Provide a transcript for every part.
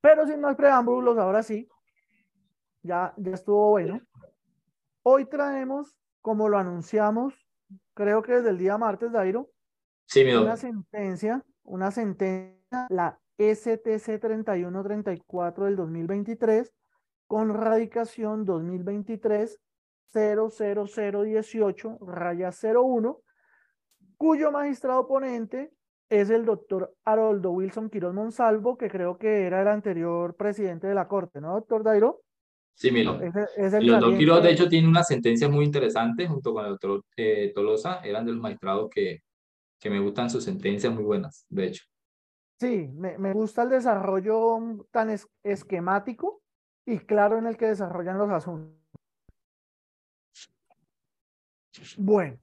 Pero sin más preámbulos, ahora sí, ya, ya estuvo bueno. Hoy traemos, como lo anunciamos, creo que desde el día martes, Dairo, sí, mi una sentencia, una sentencia, la STC 3134 del 2023, con radicación 2023 00018 raya 01, cuyo magistrado ponente es el doctor Haroldo Wilson Quiroz Monsalvo, que creo que era el anterior presidente de la Corte, ¿no, doctor Dairo? Sí, mira. el, doctor Quiroz, de hecho, tiene una sentencia muy interesante junto con el doctor eh, Tolosa, eran de los magistrados que, que me gustan sus sentencias muy buenas, de hecho. Sí, me, me gusta el desarrollo tan esquemático y claro en el que desarrollan los asuntos. Bueno,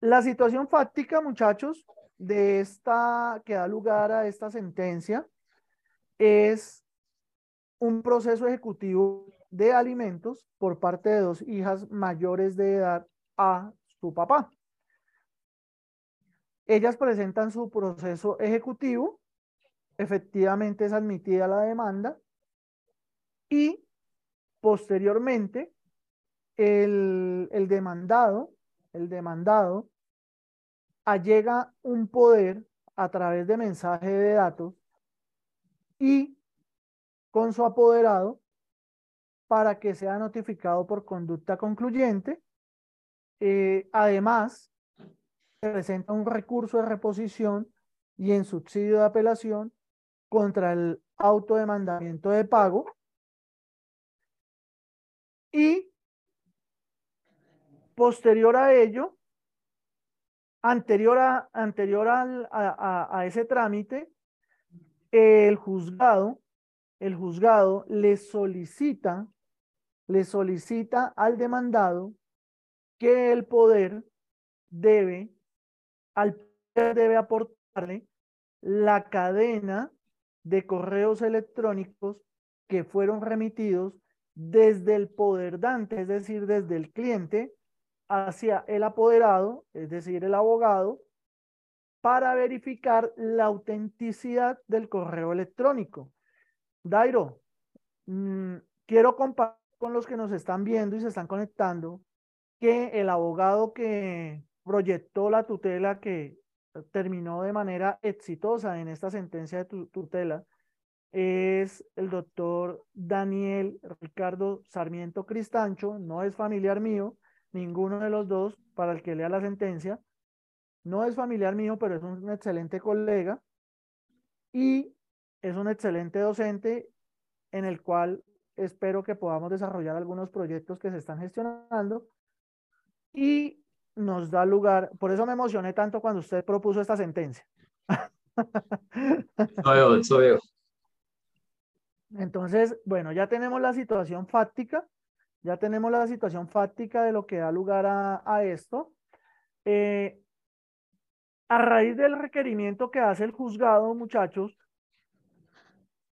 la situación fáctica, muchachos, de esta que da lugar a esta sentencia es un proceso ejecutivo de alimentos por parte de dos hijas mayores de edad a su papá. Ellas presentan su proceso ejecutivo, efectivamente es admitida la demanda y posteriormente el, el demandado, el demandado allega un poder a través de mensaje de datos y con su apoderado para que sea notificado por conducta concluyente. Eh, además, presenta un recurso de reposición y en subsidio de apelación contra el autodemandamiento de pago y posterior a ello, anterior a, anterior a, a, ese trámite, el juzgado, el juzgado le solicita, le solicita al demandado que el poder debe, al poder debe aportarle la cadena de correos electrónicos que fueron remitidos desde el poder dante, es decir, desde el cliente hacia el apoderado, es decir, el abogado, para verificar la autenticidad del correo electrónico. Dairo, mm, quiero compartir con los que nos están viendo y se están conectando que el abogado que proyectó la tutela que terminó de manera exitosa en esta sentencia de tutela es el doctor Daniel Ricardo Sarmiento Cristancho, no es familiar mío, ninguno de los dos, para el que lea la sentencia. No es familiar mío, pero es un excelente colega y es un excelente docente en el cual espero que podamos desarrollar algunos proyectos que se están gestionando y nos da lugar, por eso me emocioné tanto cuando usted propuso esta sentencia. Entonces, bueno, ya tenemos la situación fáctica ya tenemos la situación fáctica de lo que da lugar a, esto. Eh, a raíz del requerimiento que hace el juzgado, muchachos,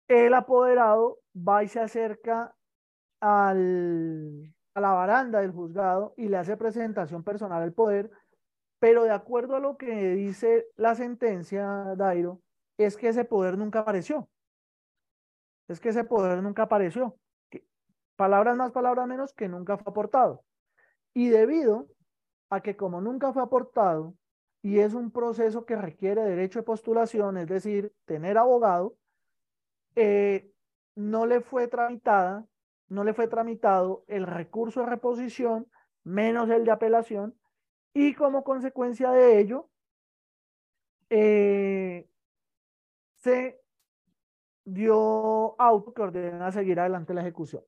el apoderado va y se acerca al, a la baranda del juzgado y le hace presentación personal al poder, pero de acuerdo a lo que dice la sentencia, Dairo, es que ese poder nunca apareció. Es que ese poder nunca apareció palabras más, palabras menos, que nunca fue aportado. Y debido a que como nunca fue aportado y es un proceso que requiere derecho de postulación, es decir, tener abogado, eh, no le fue tramitada, no le fue tramitado el recurso de reposición menos el de apelación y como consecuencia de ello eh, se dio auto que ordena seguir adelante la ejecución.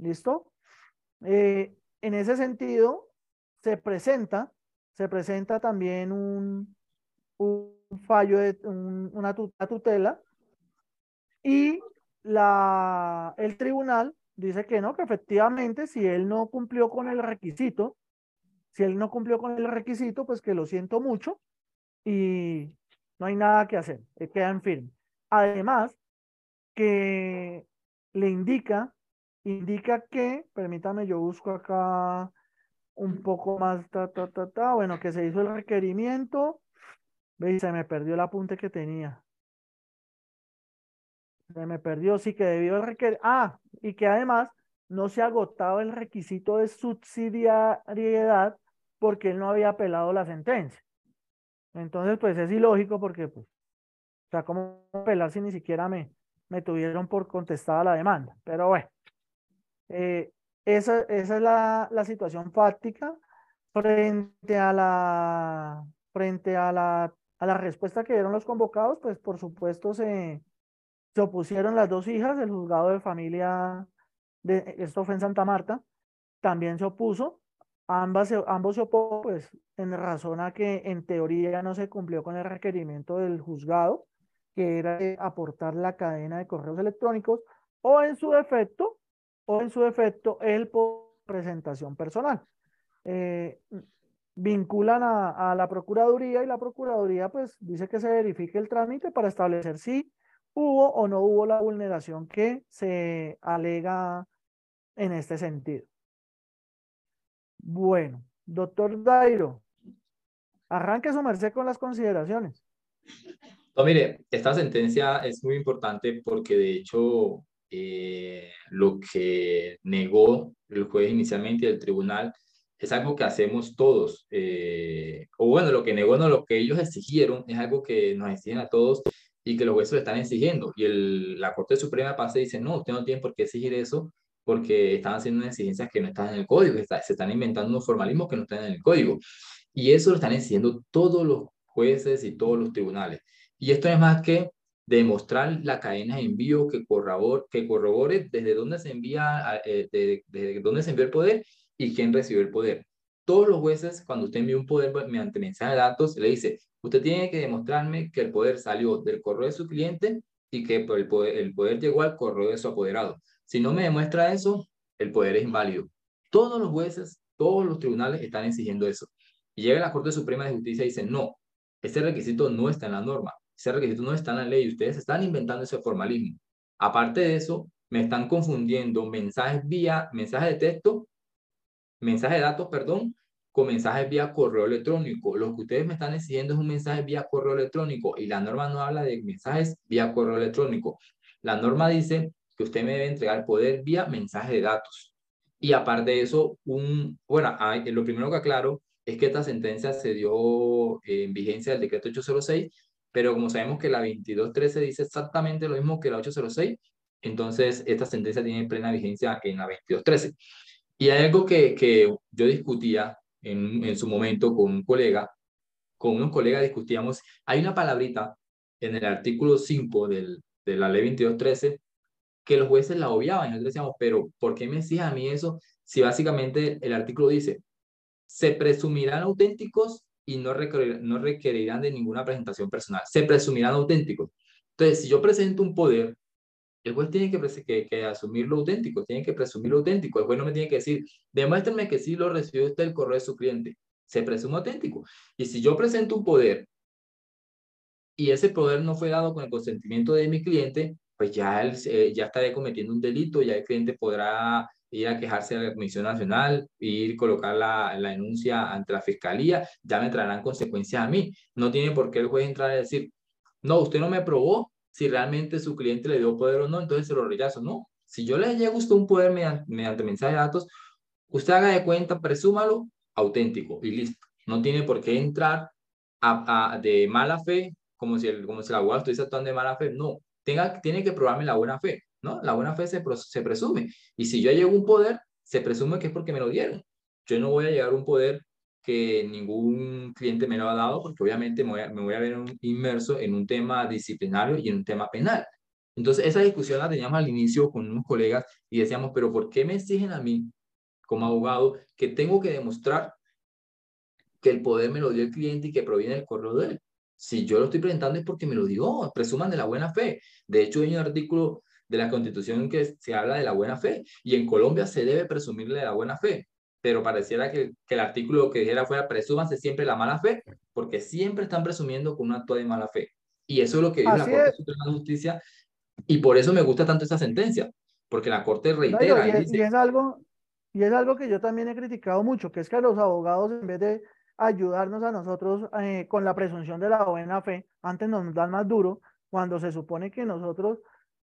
¿Listo? Eh, en ese sentido, se presenta, se presenta también un, fallo de una tutela y la, el tribunal dice que no, que efectivamente si él no cumplió con el requisito, si él no cumplió con el requisito, pues que lo siento mucho y no hay nada que hacer, eh, quedan firmes. Además, que le indica indica que, permítame, yo busco acá un poco más, ta, ta, ta, ta, bueno, que se hizo el requerimiento, veis, se me perdió el apunte que tenía. Se me perdió, sí que debió el requer... Ah, y que además no se agotaba el requisito de subsidiariedad porque él no había apelado la sentencia. Entonces, pues es ilógico porque, pues, o sea, ¿cómo apelar si ni siquiera me, me tuvieron por contestada la demanda? Pero bueno, eh, esa, esa, es la, la, situación fáctica frente a la, frente a la, a la respuesta que dieron los convocados, pues por supuesto se, se opusieron las dos hijas, el juzgado de familia, de, esto fue en Santa Marta, también se opuso, ambas, ambos se oponen, pues en razón a que en teoría no se cumplió con el requerimiento del juzgado, que era aportar la cadena de correos electrónicos, o en su defecto, o en su defecto, el por presentación personal. Eh, vinculan a, a, la Procuraduría y la Procuraduría pues dice que se verifique el trámite para establecer si hubo o no hubo la vulneración que se alega en este sentido. Bueno, doctor Dairo, arranque su merced con las consideraciones. No, mire, esta sentencia es muy importante porque de hecho eh, lo que negó el juez inicialmente y el tribunal es algo que hacemos todos. Eh, o bueno, lo que negó no, lo que ellos exigieron es algo que nos exigen a todos y que los jueces están exigiendo. Y el, la Corte Suprema pasa y dice, no, usted no tiene por qué exigir eso porque están haciendo unas exigencias que no están en el código, se están inventando unos formalismos que no están en el código. Y eso lo están exigiendo todos los jueces y todos los tribunales. Y esto es más que demostrar la cadena de envío que corrobore, que corrobore desde dónde se envía, eh, desde dónde se envió el poder y quién recibió el poder. Todos los jueces, cuando usted envía un poder mediante mensaje de datos, le dice, usted tiene que demostrarme que el poder salió del correo de su cliente y que el poder, el poder llegó al correo de su apoderado. Si no me demuestra eso, el poder es inválido. Todos los jueces, todos los tribunales están exigiendo eso. Y llega la Corte Suprema de Justicia y dice, no, ese requisito no está en la norma, ese requisito no está en la ley, ustedes están inventando ese formalismo. Aparte de eso, me están confundiendo mensajes vía, mensajes de texto, mensajes de datos, perdón, con mensajes vía correo electrónico. Lo que ustedes me están exigiendo es un mensaje vía correo electrónico y la norma no habla de mensajes vía correo electrónico. La norma dice que usted me debe entregar poder vía mensaje de datos. Y aparte de eso, un, bueno, lo primero que aclaro es que esta sentencia se dio en vigencia del decreto 806, pero como sabemos que la 2213 dice exactamente lo mismo que la 806, entonces esta sentencia tiene plena vigencia en la 2213. Y hay algo que, que yo discutía en, en su momento con un colega, con unos colegas discutíamos, hay una palabrita en el artículo 5 del, de la ley 2213 que los jueces la obviaban nosotros decíamos, pero ¿por qué me exige a mí eso si básicamente el artículo dice, se presumirán auténticos y no, no requerirán de ninguna presentación personal, se presumirán auténticos. Entonces, si yo presento un poder, el juez tiene que, que, que, asumir lo auténtico, tiene que presumir lo auténtico. El juez no me tiene que decir, demuéstrenme que sí lo recibió usted el correo de su cliente. Se presume auténtico. Y si yo presento un poder y ese poder no fue dado con el consentimiento de mi cliente, pues ya, él, eh, ya estaré cometiendo un delito, ya el cliente podrá ir a quejarse a la Comisión Nacional, ir a colocar la, la, denuncia ante la Fiscalía, ya me traerán consecuencias a mí. No tiene por qué el juez entrar a decir, no, usted no me probó, si realmente su cliente le dio poder o no, entonces se lo rechazo. No, si yo le llega a un poder mediante, mensaje de datos, usted haga de cuenta, presúmalo auténtico y listo. No tiene por qué entrar a, de mala fe, como si el, como si el abogado estuviese actuando de mala fe. No, tenga, tiene que probarme la buena fe, ¿no? La buena fe se, se presume. Y si yo llego a un poder, se presume que es porque me lo dieron. Yo no voy a llegar a un poder que ningún cliente me lo ha dado, porque obviamente me voy a, ver inmerso en un tema disciplinario y en un tema penal. Entonces, esa discusión la teníamos al inicio con unos colegas y decíamos, pero ¿por qué me exigen a mí, como abogado, que tengo que demostrar que el poder me lo dio el cliente y que proviene del correo de él? Si yo lo estoy presentando es porque me lo dio, presuman de la buena fe. De hecho, hay un artículo de la Constitución que se habla de la buena fe y en Colombia se debe presumirle de la buena fe pero pareciera que, que, el artículo que dijera fuera presúmanse siempre la mala fe, porque siempre están presumiendo con un acto de mala fe. Y eso es lo que dice la Corte Suprema de Justicia, y por eso me gusta tanto esa sentencia, porque la Corte reitera. y, es, y, es, algo, y es algo que yo también he criticado mucho, que es que los abogados, en vez de ayudarnos a nosotros eh, con la presunción de la buena fe, antes nos dan más duro, cuando se supone que nosotros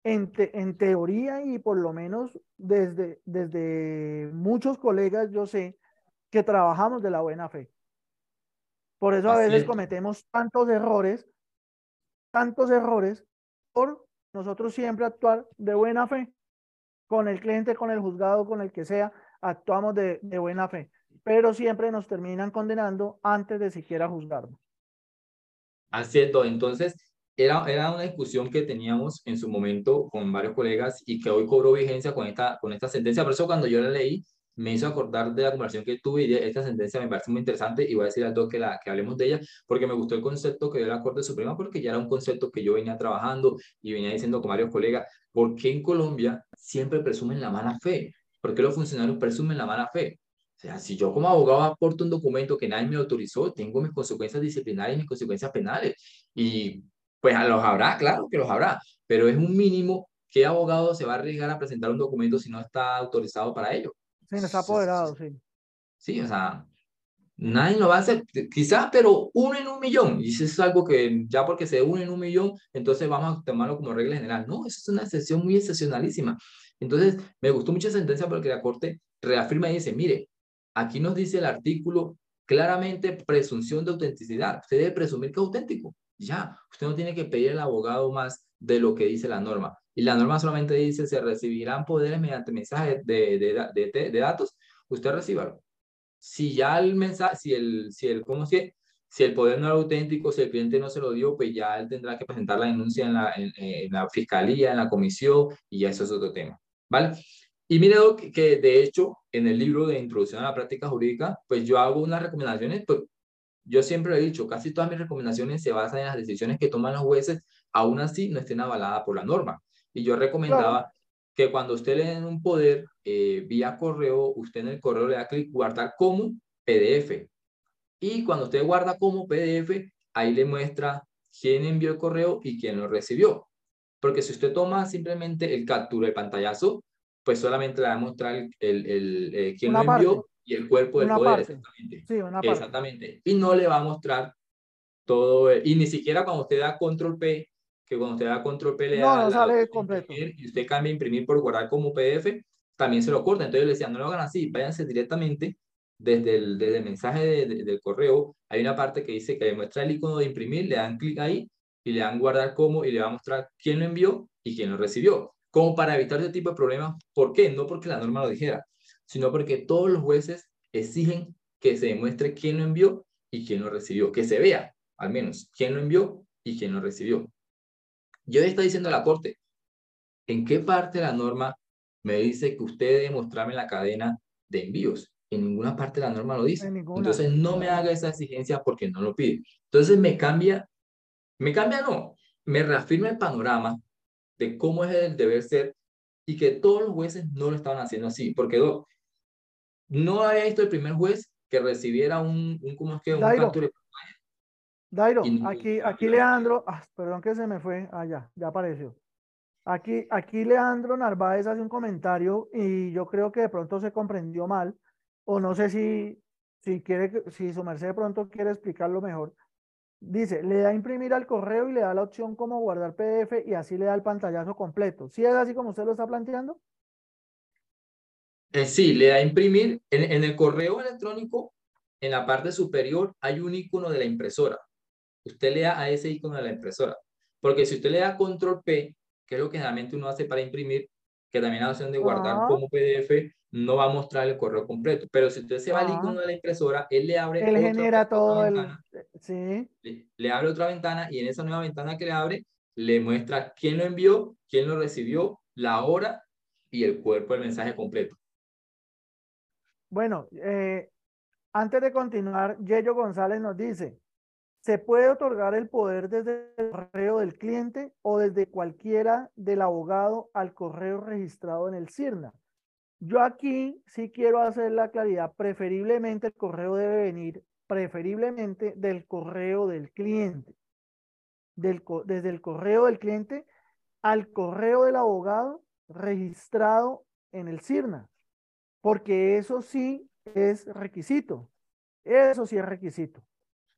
en, en teoría y por lo menos desde, desde muchos colegas yo sé que trabajamos de la buena fe. Por eso a veces cometemos tantos errores, tantos errores por nosotros siempre actuar de buena fe con el cliente, con el juzgado, con el que sea, actuamos de, de buena fe, pero siempre nos terminan condenando antes de siquiera juzgarnos. Así es, entonces era, era una discusión que teníamos en su momento con varios colegas y que hoy cobró vigencia con esta, con esta sentencia. Por eso cuando yo la leí, me hizo acordar de la conversación que tuve y esta sentencia me parece muy interesante y voy a decir al que, la, que hablemos de ella porque me gustó el concepto que dio la Corte Suprema porque ya era un concepto que yo venía trabajando y venía diciendo con varios colegas, ¿por qué en Colombia siempre presumen la mala fe? ¿Por qué los funcionarios presumen la mala fe? O sea, si yo como abogado aporto un documento que nadie me autorizó, tengo mis consecuencias disciplinarias y mis consecuencias penales. Y pues los habrá, claro que los habrá, pero es un mínimo ¿qué abogado se va a arriesgar a presentar un documento si no está autorizado para ello? Sí, no está apoderado, sí. Sí, o sea, nadie lo va a hacer, quizás, pero uno en un millón. Y eso es algo que ya porque se une en un millón, entonces vamos a tomarlo como regla general. No, eso es una excepción muy excepcionalísima. Entonces, me gustó mucho esa sentencia porque la Corte reafirma y dice, mire, aquí nos dice el artículo claramente presunción de autenticidad. Usted debe presumir que es auténtico. Ya, usted no tiene que pedir al abogado más de lo que dice la norma. Y la norma solamente dice, se recibirán poderes mediante mensajes de, de, de, de datos, usted recíbalo. Si ya el mensaje, si el, si el, ¿cómo si, si el poder no era auténtico, si el cliente no se lo dio, pues ya él tendrá que presentar la denuncia en la, en, la fiscalía, en la comisión, y ya eso es otro tema, ¿vale? Y mire, que, que de hecho, en el libro de Introducción a la Práctica Jurídica, pues yo hago unas recomendaciones, pues yo siempre he dicho, casi todas mis recomendaciones se basan en las decisiones que toman los jueces, aún así no estén avaladas por la norma. Y yo recomendaba que cuando usted le den un poder eh, vía correo, usted en el correo le da clic guardar como PDF. Y cuando usted guarda como PDF, ahí le muestra quién envió el correo y quién lo recibió. Porque si usted toma simplemente el captura, el pantallazo, pues solamente le va a mostrar el, el, eh, quién lo envió y el cuerpo del poder. Exactamente. Sí, una parte. exactamente. Y no le va a mostrar todo. Y ni siquiera cuando usted da control P, que cuando usted da control P le no, no sale completo. y usted cambia imprimir por guardar como PDF, también se lo corta. Entonces le decía, no lo hagan así, váyanse directamente desde el, desde el mensaje del correo. Hay una parte que dice que muestra el icono de imprimir, le dan clic ahí y le dan guardar como y le va a mostrar quién lo envió y quién lo recibió. Como para evitar ese tipo de problemas. ¿Por qué? No porque la norma lo dijera, sino porque todos los jueces exigen que se demuestre quién lo envió y quién lo recibió, que se vea al menos quién lo envió y quién lo recibió. Yo está diciendo a la Corte, ¿en qué parte de la norma me dice que usted debe mostrarme la cadena de envíos? En ninguna parte de la norma lo dice. Entonces no me haga esa exigencia porque no lo pide. Entonces me cambia, me cambia no, me reafirma el panorama de cómo es el deber ser y que todos los jueces no lo estaban haciendo así, porque no había visto el primer juez que recibiera un, un ¿cómo es que? Un capture Dairo, aquí, aquí Leandro, ah, perdón que se me fue, ah, ya, ya apareció. Aquí, aquí Leandro Narváez hace un comentario y yo creo que de pronto se comprendió mal, o no sé si, si quiere, si su merced de pronto quiere explicarlo mejor. Dice, le da a imprimir al correo y le da la opción como guardar PDF y así le da el pantallazo completo. ¿Sí es así como usted lo está planteando? Eh, sí, le da a imprimir. En, en el correo electrónico, en la parte superior, hay un icono de la impresora usted le da a ese icono de la impresora. Porque si usted le da control P, que es lo que generalmente uno hace para imprimir, que también la opción de guardar ah. como PDF, no va a mostrar el correo completo. Pero si usted se va al icono de la impresora, él le abre. Él genera todo el. Sí. Le, abre otra ventana y en esa nueva ventana que le abre, le muestra quién lo envió, quién lo recibió, la hora y el cuerpo del mensaje completo. Bueno, eh, antes de continuar, Yello González nos dice: se puede otorgar el poder desde el correo del cliente o desde cualquiera del abogado al correo registrado en el CIRNA. Yo aquí sí quiero hacer la claridad, preferiblemente el correo debe venir preferiblemente del correo del cliente, desde el correo del cliente al correo del abogado registrado en el CIRNA, porque eso sí es requisito, eso sí es requisito.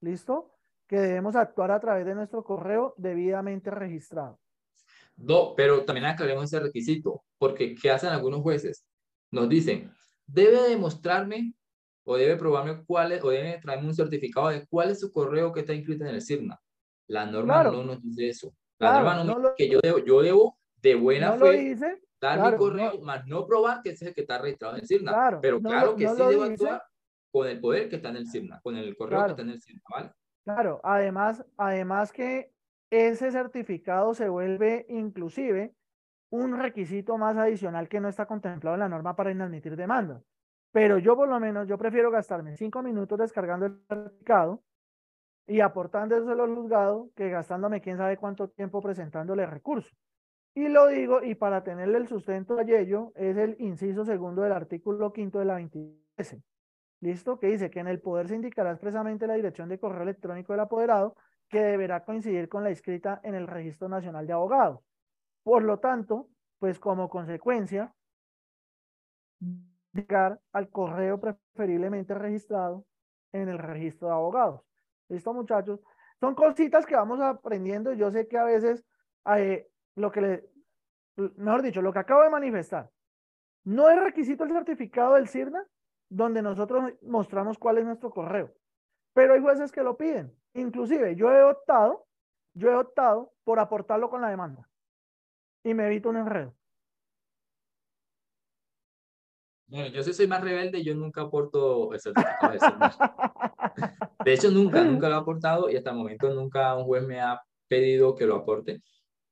¿Listo? que debemos actuar a través de nuestro correo debidamente registrado. No, pero también aclaremos ese requisito, porque ¿qué hacen algunos jueces? Nos dicen, debe demostrarme o debe probarme cuál es, o debe traerme un certificado de cuál es su correo que está inscrito en el CIRNA. La norma no nos dice eso. La norma no, dice que yo debo, yo debo de buena fe dar mi correo, más no probar que ese es el que está registrado en el CIRNA. pero claro que sí debo actuar con el poder que está en el CIRNA, con el correo que está en el CIRNA, ¿vale? Claro, además, además que ese certificado se vuelve inclusive un requisito más adicional que no está contemplado en la norma para inadmitir demanda. Pero yo por lo menos, yo prefiero gastarme cinco minutos descargando el certificado y aportándoselo al juzgado que gastándome quién sabe cuánto tiempo presentándole recurso. Y lo digo, y para tenerle el sustento a ello, es el inciso segundo del artículo quinto de la 23. ¿Listo? Que dice que en el poder se indicará expresamente la dirección de correo electrónico del apoderado que deberá coincidir con la inscrita en el Registro Nacional de Abogados. Por lo tanto, pues como consecuencia, llegar al correo preferiblemente registrado en el registro de abogados. ¿Listo, muchachos? Son cositas que vamos aprendiendo. Yo sé que a veces eh, lo que le, mejor dicho, lo que acabo de manifestar, no es requisito el certificado del CIRNA donde nosotros mostramos cuál es nuestro correo. Pero hay jueces que lo piden. Inclusive yo he optado, yo he optado por aportarlo con la demanda y me evito un enredo. Bueno, yo sí soy más rebelde, yo nunca aporto el certificado de De hecho, nunca, nunca lo he aportado y hasta el momento nunca un juez me ha pedido que lo aporte.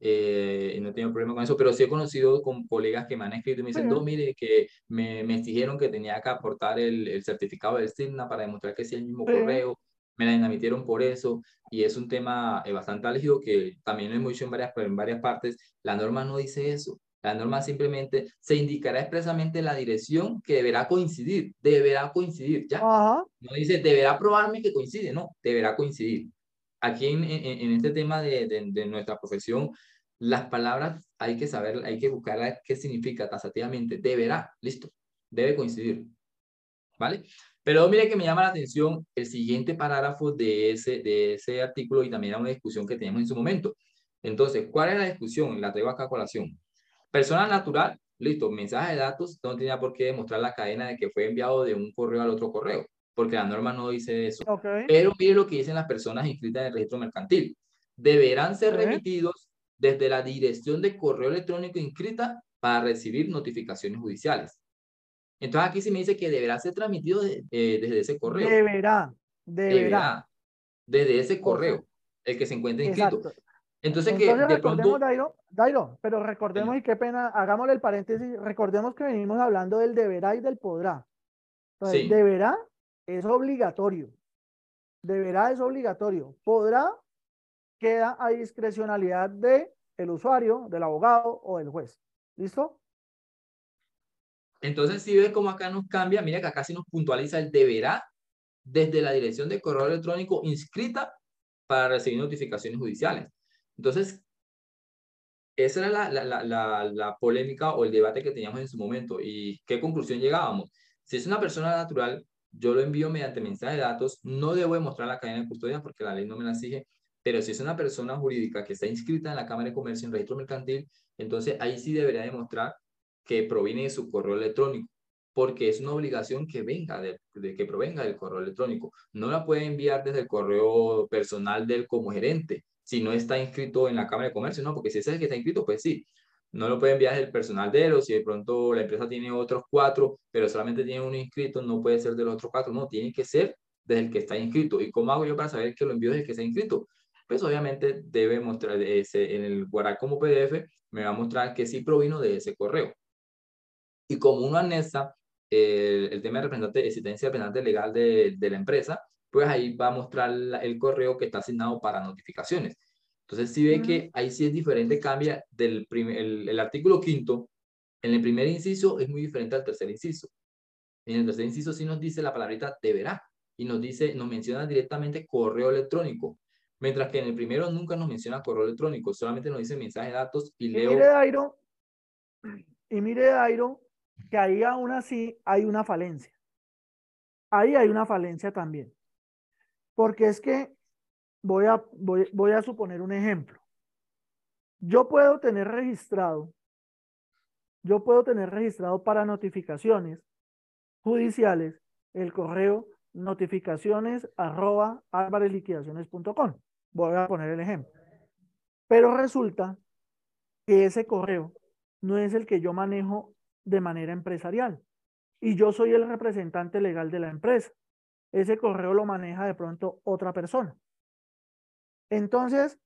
Eh, no tengo problema con eso, pero sí he conocido con colegas que me han escrito y me dicen, no, mire, que me, me exigieron que tenía que aportar el, el certificado del SIGNA para demostrar que sí el mismo correo, me la inamitieron por eso, y es un tema eh, bastante álgido que también lo hemos dicho en varias, en varias partes, la norma no dice eso, la norma simplemente se indicará expresamente la dirección que deberá coincidir, deberá coincidir, ¿ya? No dice, deberá probarme que coincide, no, deberá coincidir. Aquí en, en, este tema de, de, nuestra profesión, las palabras hay que saber, hay que buscar qué significa tasativamente. Deberá, listo, debe coincidir. ¿Vale? Pero mire que me llama la atención el siguiente parágrafo de ese, de ese artículo y también a una discusión que teníamos en su momento. Entonces, ¿cuál es la discusión? La traigo acá a colación. Persona natural, listo, mensaje de datos, no tenía por qué demostrar la cadena de que fue enviado de un correo al otro correo, porque la norma no dice eso. Pero mire lo que dicen las personas inscritas en el registro mercantil. Deberán ser remitidos desde la dirección de correo electrónico inscrita para recibir notificaciones judiciales. Entonces aquí sí me dice que deberá ser transmitido eh, desde ese correo. Deberá, deberá. desde ese correo, el que se encuentra inscrito. Entonces, que de pronto... Dairo, Dairo, pero recordemos, y qué pena, hagámosle el paréntesis, recordemos que venimos hablando del deberá y del podrá. Entonces, deberá es obligatorio. Deberá es obligatorio. Podrá queda a discrecionalidad de el usuario, del abogado o del juez. ¿Listo? Entonces, si ves cómo acá nos cambia, mira que acá sí nos puntualiza el deberá desde la dirección de correo electrónico inscrita para recibir notificaciones judiciales. Entonces, esa era la, la, la, la, polémica o el debate que teníamos en su momento. ¿Y qué conclusión llegábamos? Si es una persona natural, yo lo envío mediante mensaje de datos, no debo demostrar la cadena de custodia porque la ley no me la exige, pero si es una persona jurídica que está inscrita en la Cámara de Comercio en registro mercantil, entonces ahí sí debería demostrar que proviene de su correo electrónico, porque es una obligación que venga de, que provenga del correo electrónico. No la puede enviar desde el correo personal del como gerente, si no está inscrito en la Cámara de Comercio, no, porque si es el que está inscrito, pues sí. No lo puede enviar el personal de él, o si de pronto la empresa tiene otros cuatro, pero solamente tiene uno inscrito, no puede ser de los otros cuatro, no, tiene que ser desde el que está inscrito. ¿Y cómo hago yo para saber que lo envío desde el que está inscrito? Pues obviamente debe mostrar ese, en el guardar como PDF, me va a mostrar que sí provino de ese correo. Y como uno anexa el, el tema de representante, existencia de representante legal de, de, la empresa, pues ahí va a mostrar el correo que está asignado para notificaciones. Entonces, si ve que ahí sí es diferente, cambia del primer, el, el, artículo quinto, en el primer inciso es muy diferente al tercer inciso. En el tercer inciso sí nos dice la palabrita deberá y nos dice, nos menciona directamente correo electrónico. Mientras que en el primero nunca nos menciona correo electrónico, solamente nos dice mensaje de datos y, leo. Y mire, Dairo, y mire, Dairo, que ahí aún así hay una falencia. Ahí hay una falencia también. Porque es que voy a, voy, voy a suponer un ejemplo. yo puedo tener registrado, yo puedo tener registrado para notificaciones judiciales el correo notificaciones arroba alvarezliquidaciones.com. Voy a poner el ejemplo. Pero resulta que ese correo no es el que yo manejo de manera empresarial y yo soy el representante legal de la empresa. Ese correo lo maneja de pronto otra persona. Entonces,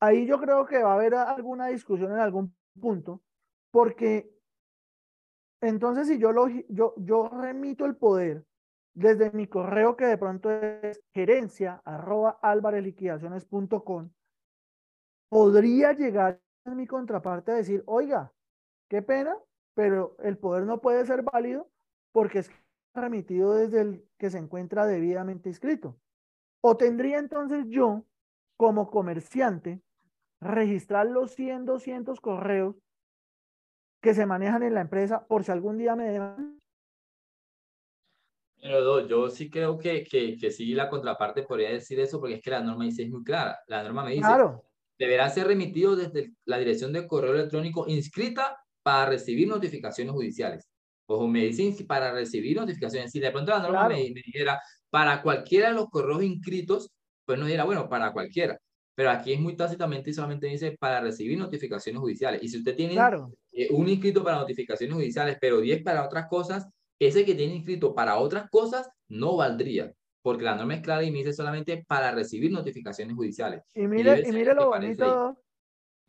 ahí yo creo que va a haber alguna discusión en algún punto, porque entonces si yo, lo, yo, yo remito el poder desde mi correo que de pronto es gerencia arroba alvareliquidaciones.com, podría llegar mi contraparte a decir, oiga, qué pena, pero el poder no puede ser válido porque es remitido desde el que se encuentra debidamente inscrito. O tendría entonces yo, como comerciante, registrar los 100, 200 correos que se manejan en la empresa por si algún día me deban. Pero yo sí creo que, que, que, sí la contraparte podría decir eso porque es que la norma dice es muy clara. La norma me dice, claro. deberá ser remitido desde la dirección de correo electrónico inscrita para recibir notificaciones judiciales. Ojo, me dicen para recibir notificaciones. Si de pronto la norma me, me, dijera para cualquiera de los correos inscritos, pues no dirá, bueno, para cualquiera. Pero aquí es muy tácitamente y solamente dice para recibir notificaciones judiciales. Y si usted tiene eh, un inscrito para notificaciones judiciales, pero 10 para otras cosas, ese que tiene inscrito para otras cosas no valdría. Porque la norma es clara y me dice solamente para recibir notificaciones judiciales. Y mire, y, mire lo bonito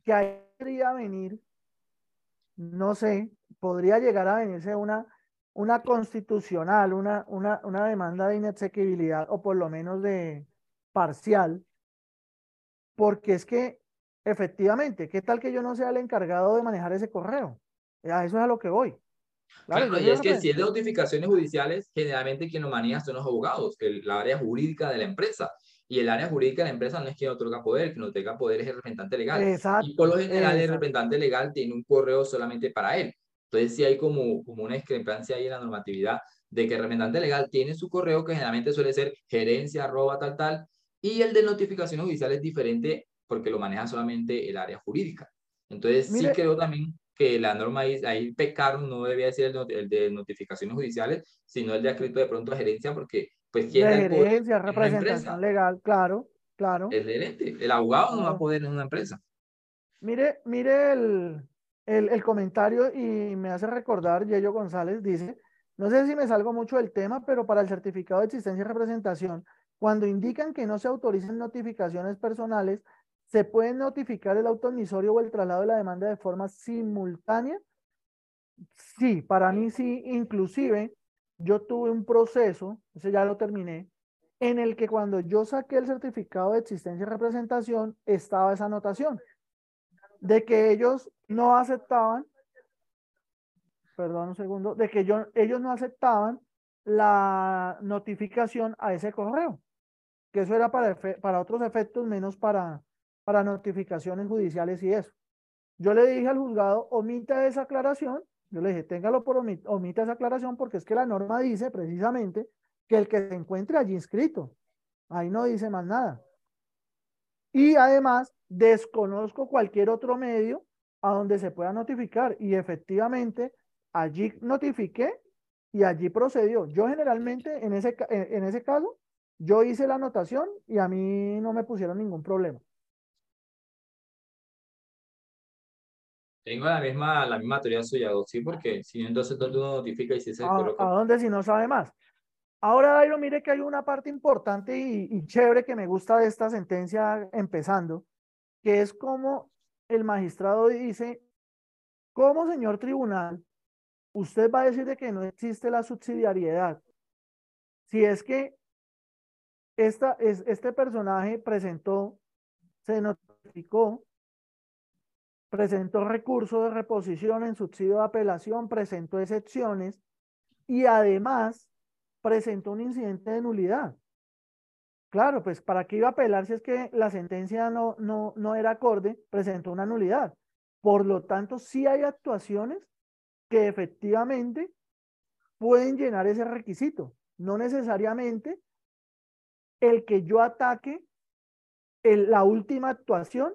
que ahí podría venir, no sé, podría llegar a venirse una, una constitucional, una, una, una demanda de inexequibilidad o por lo menos de parcial, porque es que efectivamente, ¿qué tal que yo no sea el encargado de manejar ese correo? A eso es a lo que voy. Claro, y es que si es de notificaciones judiciales, generalmente quien lo maneja son los abogados, el, la área jurídica de la empresa. Y el área jurídica de la empresa no es quien otorga poder, quien otorga poder es el representante legal. Exacto, y por lo general el representante legal tiene un correo solamente para él. Entonces sí hay como, como una discrepancia ahí en la normatividad de que el representante legal tiene su correo que generalmente suele ser gerencia arroba tal tal y el de notificaciones judiciales es diferente porque lo maneja solamente el área jurídica. Entonces sí creo también que la norma ahí, ahí pecaron no debía ser el, de notificaciones judiciales, sino el de adscrito de pronto a gerencia porque pues quién es gerencia, representación legal, claro, claro. El gerente, el abogado no va a poder en una empresa. Mire, mire el, el, comentario y me hace recordar, Yello González dice, no sé si me salgo mucho del tema, pero para el certificado de existencia y representación, cuando indican que no se autorizan notificaciones personales, ¿se puede notificar el auto o el traslado de la demanda de forma simultánea? Sí, para mí sí, inclusive yo tuve un proceso, ese ya lo terminé, en el que cuando yo saqué el certificado de existencia y representación, estaba esa anotación de que ellos no aceptaban, perdón un segundo, de que ellos no aceptaban la notificación a ese correo, que eso era para, para otros efectos menos para, para notificaciones judiciales y eso. Yo le dije al juzgado, omita esa aclaración, yo le dije, téngalo por omita esa aclaración porque es que la norma dice precisamente que el que se encuentre allí inscrito, ahí no dice más nada. Y además, desconozco cualquier otro medio a donde se pueda notificar y efectivamente allí notifiqué y allí procedió. Yo generalmente en ese, en ese caso, yo hice la anotación y a mí no me pusieron ningún problema. Tengo la misma, la misma teoría suya, sí, porque si entonces ¿dónde uno notifica y si se ¿A, ¿A dónde si no sabe más? Ahora, Dairo, mire que hay una parte importante y, chévere que me gusta de esta sentencia empezando, que es como el magistrado dice, como señor tribunal, usted va a decir de que no existe la subsidiariedad. Si es que esta, es, este personaje presentó, se notificó, presentó recurso de reposición en subsidio de apelación, presentó excepciones y además presentó un incidente de nulidad. Claro, pues ¿para qué iba a apelar si es que la sentencia no, no, no era acorde? Presentó una nulidad. Por lo tanto, sí hay actuaciones que efectivamente pueden llenar ese requisito. No necesariamente el que yo ataque la última actuación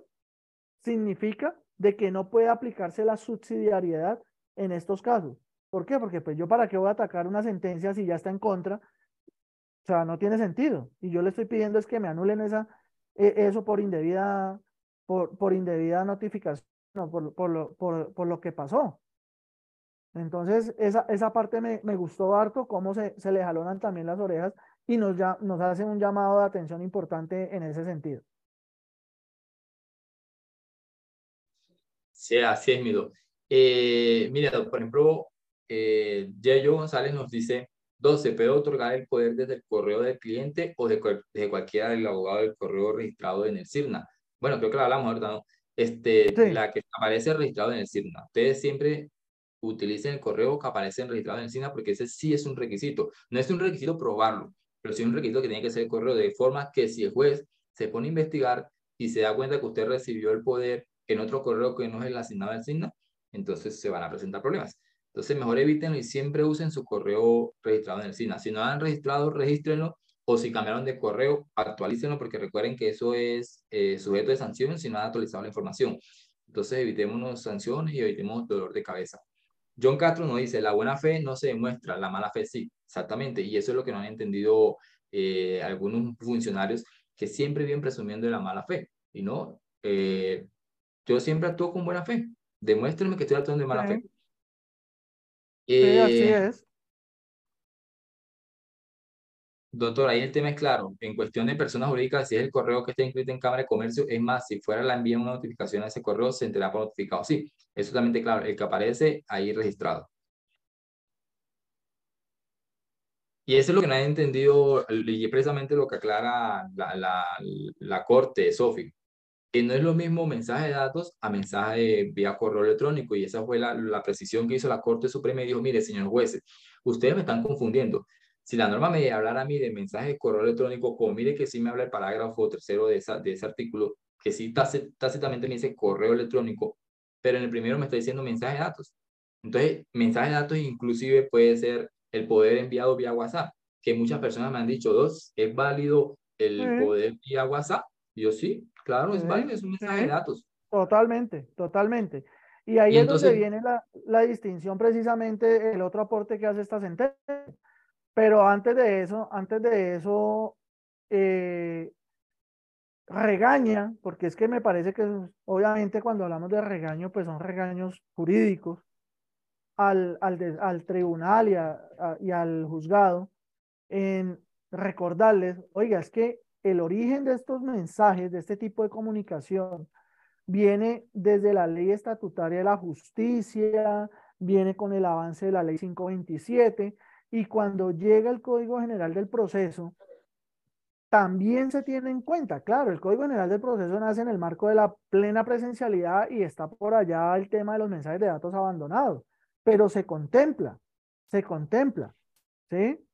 significa de que no puede aplicarse la subsidiariedad en estos casos. ¿Por qué? Porque pues yo para qué voy a atacar una sentencia si ya está en contra. O sea, no tiene sentido. Y yo le estoy pidiendo es que me anulen esa, e, eso por indebida, por, por indebida notificación, por, por, lo, por, por lo que pasó. Entonces, esa, esa parte me, me gustó harto, cómo se, se le jalonan también las orejas y nos, ya, nos hacen un llamado de atención importante en ese sentido. Sí, así es, Mido. Eh, mira, por ejemplo, eh, Yayo González nos dice, dos, se puede otorgar el poder desde el correo del cliente o de, de cualquiera del abogado del correo registrado en el CIRNA. Bueno, creo que la hablamos ahorita, ¿no? Este, La que aparece registrado en el CIRNA. Ustedes siempre utilicen el correo que aparece registrado en el CIRNA porque ese sí es un requisito. No es un requisito probarlo, pero sí un requisito que tiene que ser el correo de forma que si el juez se pone a investigar y se da cuenta que usted recibió el poder en otro correo que no es el asignado al SIGNA, entonces se van a presentar problemas. Entonces, mejor evítenlo y siempre usen su correo registrado en el SIGNA. Si no han registrado, regístrenlo o si cambiaron de correo, actualícenlo porque recuerden que eso es eh, sujeto de sanción si no han actualizado la información. Entonces, evitemos sanciones y evitemos dolor de cabeza. John Castro nos dice, la buena fe no se demuestra, la mala fe sí, exactamente. Y eso es lo que no han entendido eh, algunos funcionarios que siempre vienen presumiendo de la mala fe. Y no, eh, yo siempre actúo con buena fe. Demuéstrenme que estoy actuando de mala fe. Sí, así eh, es. Doctor, ahí el tema es claro. En cuestión de personas jurídicas, si es el correo que está inscrito en Cámara de Comercio, es más, si fuera la envía una notificación a ese correo, se enterará por notificado. Sí, es totalmente claro. El que aparece ahí registrado. Y eso es lo que no han entendido y precisamente lo que aclara la, la, la Corte, Sofi que no es lo mismo mensaje de datos a mensaje vía correo electrónico. Y esa fue la, la precisión que hizo la Corte Suprema y dijo, mire, señor jueces, ustedes me están confundiendo. Si la norma me hablara a mí de mensaje de correo electrónico, como mire que sí me habla el parágrafo tercero de, esa, de ese artículo, que sí tácitamente me dice correo electrónico, pero en el primero me está diciendo mensaje de datos. Entonces, mensaje de datos inclusive puede ser el poder enviado vía WhatsApp, que muchas personas me han dicho, dos, ¿es válido el poder vía WhatsApp? Yo sí, Claro, es válido, es un mensaje de datos. Totalmente, totalmente. Y ahí es donde viene la, la, distinción precisamente, el otro aporte que hace esta sentencia. Pero antes de eso, antes de eso, eh, regaña, porque es que me parece que obviamente cuando hablamos de regaño, pues son regaños jurídicos al, al, al tribunal y, y al juzgado, en recordarles, oiga, es que el origen de estos mensajes, de este tipo de comunicación, viene desde la ley estatutaria de la justicia, viene con el avance de la ley 527 y cuando llega el Código General del Proceso, también se tiene en cuenta, claro, el Código General del Proceso nace en el marco de la plena presencialidad y está por allá el tema de los mensajes de datos abandonados, pero se contempla, se contempla, ¿sí?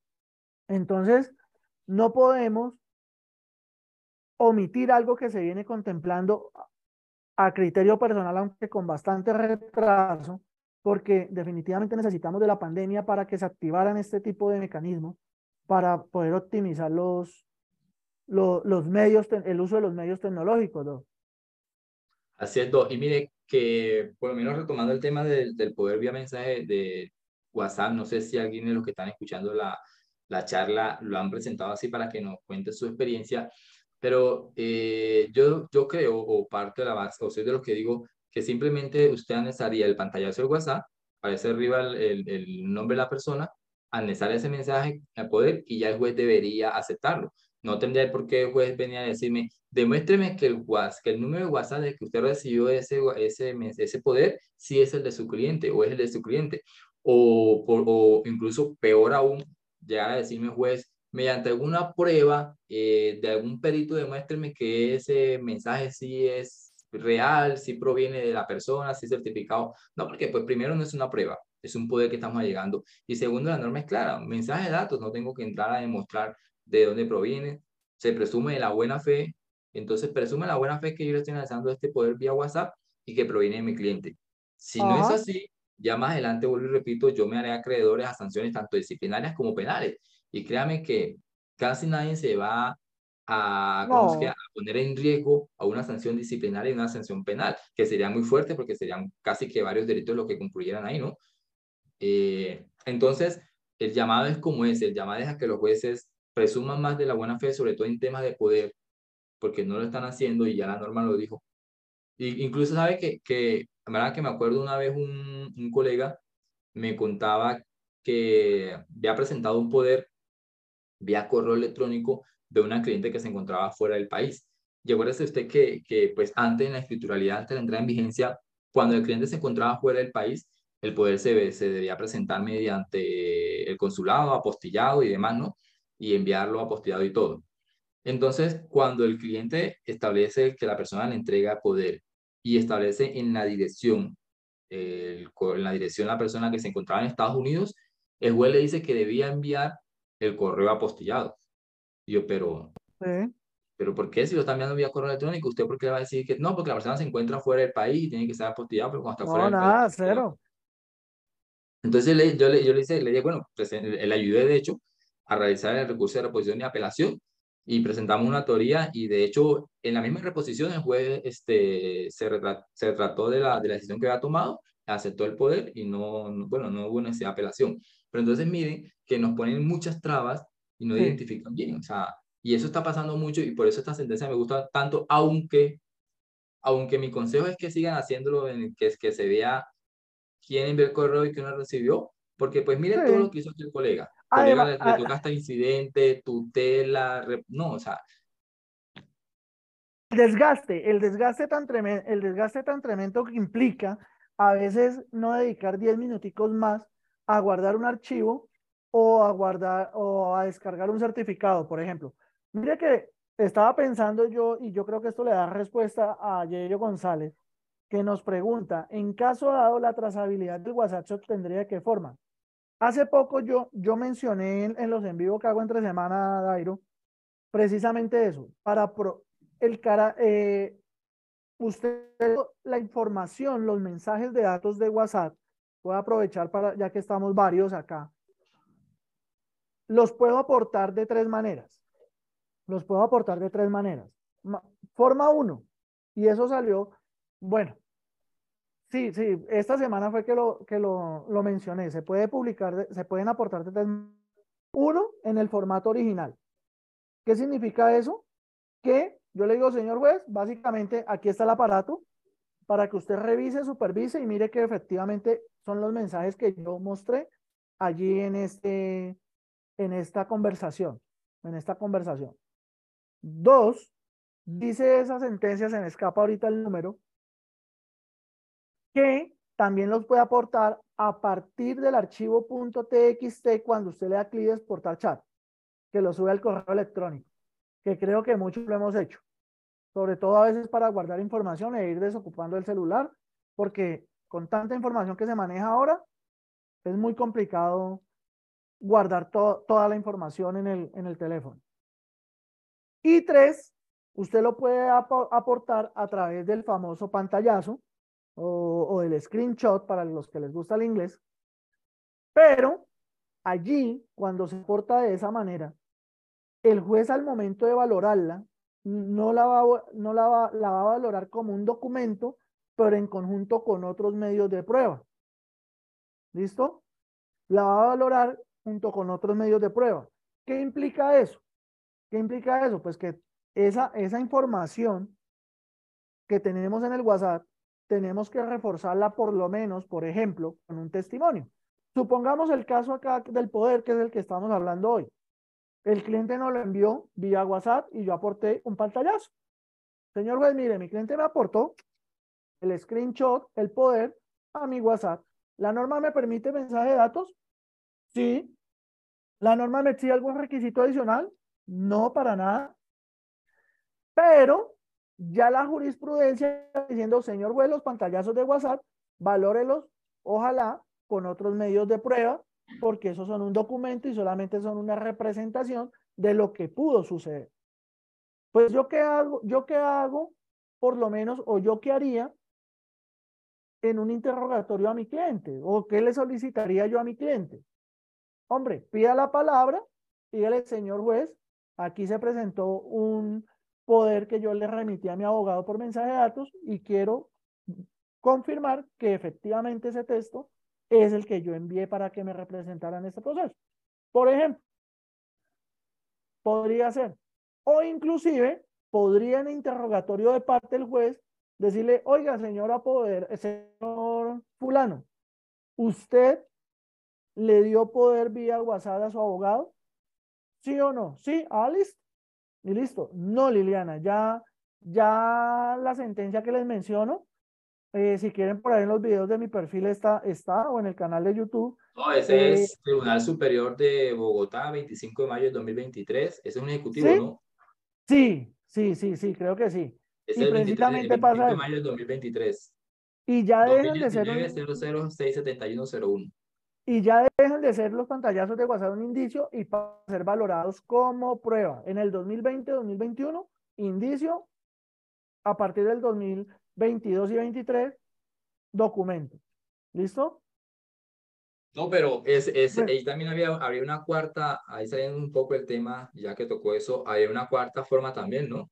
Entonces, no podemos omitir algo que se viene contemplando a criterio personal, aunque con bastante retraso, porque definitivamente necesitamos de la pandemia para que se activaran este tipo de mecanismos para poder optimizar los, los, medios, el uso de los medios tecnológicos. ¿no? Así es, Y mire que, por lo menos retomando el tema del, del poder vía mensaje de WhatsApp, no sé si alguien de los que están escuchando la, la charla lo han presentado así para que nos cuente su experiencia. Pero eh, yo, yo creo, o parte de la base, o soy de los que digo, que simplemente usted anexaría el pantallazo del WhatsApp, aparece arriba el, el, nombre de la persona, anexar ese mensaje al poder y ya el juez debería aceptarlo. No tendría por qué el juez venía a decirme, demuéstreme que el, WhatsApp, que el número de WhatsApp de que usted recibió ese, ese, ese poder, sí es el de su cliente o es el de su cliente. O, o incluso peor aún, llegar a decirme juez, mediante alguna prueba eh, de algún perito, demuéstreme que ese mensaje sí es real, sí proviene de la persona, sí es certificado. No, porque pues primero no es una prueba, es un poder que estamos llegando. Y segundo, la norma es clara, mensaje de datos, no tengo que entrar a demostrar de dónde proviene, se presume de la buena fe, entonces presume la buena fe que yo le estoy analizando este poder vía WhatsApp y que proviene de mi cliente. Si no es así, ya más adelante, vuelvo y repito, yo me haré acreedores a sanciones tanto disciplinarias como penales. Y créame que casi nadie se va a, a, poner en riesgo a una sanción disciplinaria y una sanción penal, que sería muy fuerte porque serían casi que varios delitos los que concluyeran ahí, ¿no? Eh, entonces, el llamado es como es, el llamado es a que los jueces presuman más de la buena fe, sobre todo en temas de poder, porque no lo están haciendo y ya la norma lo dijo. Y incluso sabe que, que, verdad que me acuerdo una vez un, un colega me contaba que había presentado un poder vía correo electrónico de una cliente que se encontraba fuera del país. Y acuérdese usted que, que pues antes en la escrituralidad, antes de la en vigencia, cuando el cliente se encontraba fuera del país, el poder se, se debía presentar mediante el consulado, apostillado y demás, ¿no? Y enviarlo apostillado y todo. Entonces, cuando el cliente establece que la persona le entrega poder y establece en la dirección, en la dirección la persona que se encontraba en Estados Unidos, el juez le dice que debía enviar el correo apostillado. yo, pero, pero ¿por qué si lo está enviando vía correo electrónico? ¿Usted por qué le va a decir que no? Porque la persona se encuentra fuera del país y tiene que estar apostillado, pero cuando está fuera del nada, cero. Entonces le, yo, le, yo le, hice, le dije, bueno, le ayudé de hecho a realizar el recurso de reposición y apelación y presentamos una teoría y de hecho en la misma reposición el juez este, se, retrató, se trató de la, de la decisión que había tomado, aceptó el poder y no, bueno, no hubo necesidad de apelación. Pero entonces miren que nos ponen muchas trabas y no identifican bien. O sea, y eso está pasando mucho y por eso esta sentencia me gusta tanto, aunque, aunque mi consejo es que sigan haciéndolo, en que, que se vea quién envió el correo y quién lo recibió, porque pues miren todo lo que hizo el colega. colega le, le toca hasta incidente, tutela, no, o sea, el desgaste, el desgaste tan tremendo, el desgaste tan tremendo que implica a veces no dedicar 10 minuticos más a guardar un archivo o a guardar o a descargar un certificado, por ejemplo. Mire que estaba pensando yo, y yo creo que esto le da respuesta a Yello González, que nos pregunta, en caso dado la trazabilidad del WhatsApp se obtendría de qué forma. Hace poco yo, yo mencioné en, los en vivo que hago entre semana, Dairo, precisamente eso, para el cara, eh, usted, la información, los mensajes de datos de WhatsApp, Voy a aprovechar para, ya que estamos varios acá. Los puedo aportar de tres maneras. Los puedo aportar de tres maneras. Forma uno, y eso salió, bueno, sí, sí, esta semana fue que lo, que lo, lo mencioné. Se puede publicar, se pueden aportar de tres Uno, en el formato original. ¿Qué significa eso? Que yo le digo, señor juez, básicamente aquí está el aparato, para que usted revise, supervise y mire que efectivamente son los mensajes que yo mostré allí en, este, en esta conversación, en esta conversación. Dos, dice esa sentencia, se me escapa ahorita el número, que también los puede aportar a partir del archivo .txt cuando usted le da clic exportar chat, que lo sube al correo electrónico, que creo que muchos lo hemos hecho sobre todo a veces para guardar información e ir desocupando el celular, porque con tanta información que se maneja ahora, es muy complicado guardar toda la información en el, teléfono. Y tres, usted lo puede aportar a través del famoso pantallazo o, o del screenshot para los que les gusta el inglés, pero allí, cuando se aporta de esa manera, el juez al momento de valorarla no la va a valorar como un documento, pero en conjunto con otros medios de prueba. ¿Listo? La va a valorar junto con otros medios de prueba. ¿Qué implica eso? ¿Qué implica eso? Pues que esa, esa información que tenemos en el WhatsApp, tenemos que reforzarla por lo menos, por ejemplo, con un testimonio. Supongamos el caso acá del poder, que es el que estamos hablando hoy. El cliente nos lo envió vía WhatsApp y yo aporté un pantallazo. Señor juez, mire, mi cliente me aportó el screenshot, el poder a mi WhatsApp. ¿La norma me permite mensaje de datos? Sí. ¿La norma me exige algún requisito adicional? No, para nada. Pero ya la jurisprudencia diciendo, señor juez, los pantallazos de WhatsApp, valórelos, ojalá, con otros medios de prueba porque esos son un documento y solamente son una representación de lo que pudo suceder. Pues yo qué hago, yo qué hago, por lo menos, o yo qué haría en un interrogatorio a mi cliente, o qué le solicitaría yo a mi cliente. Hombre, pida la palabra, dígale, señor juez, aquí se presentó un poder que yo le remití a mi abogado por mensaje de datos y quiero confirmar que efectivamente ese texto es el que yo envié para que me representaran este proceso. Por ejemplo, podría ser, o inclusive podría en interrogatorio de parte del juez decirle, oiga, señora poder, señor fulano, ¿usted le dio poder vía WhatsApp a su abogado? ¿Sí o no? Sí, ah, listo. Y listo. No, Liliana, ya, ya la sentencia que les menciono, eh, si quieren por ahí en los videos de mi perfil está, está o en el canal de YouTube. No, ese eh, es Tribunal Superior de Bogotá, 25 de mayo de 2023. Ese es un ejecutivo, ¿no? Sí, sí, sí, sí, creo que sí. Es y el 23, el 25 de mayo de 2023. Y ya dejan de ser... 0067101 y ya dejan de ser los pantallazos de WhatsApp un indicio y para ser valorados como prueba. En el 2020-2021, indicio, a partir del 2022 y 2023, documento. ¿Listo? No, pero es, es, ahí también había, había una cuarta, ahí saliendo un poco el tema, ya que tocó eso, había una cuarta forma también, ¿no?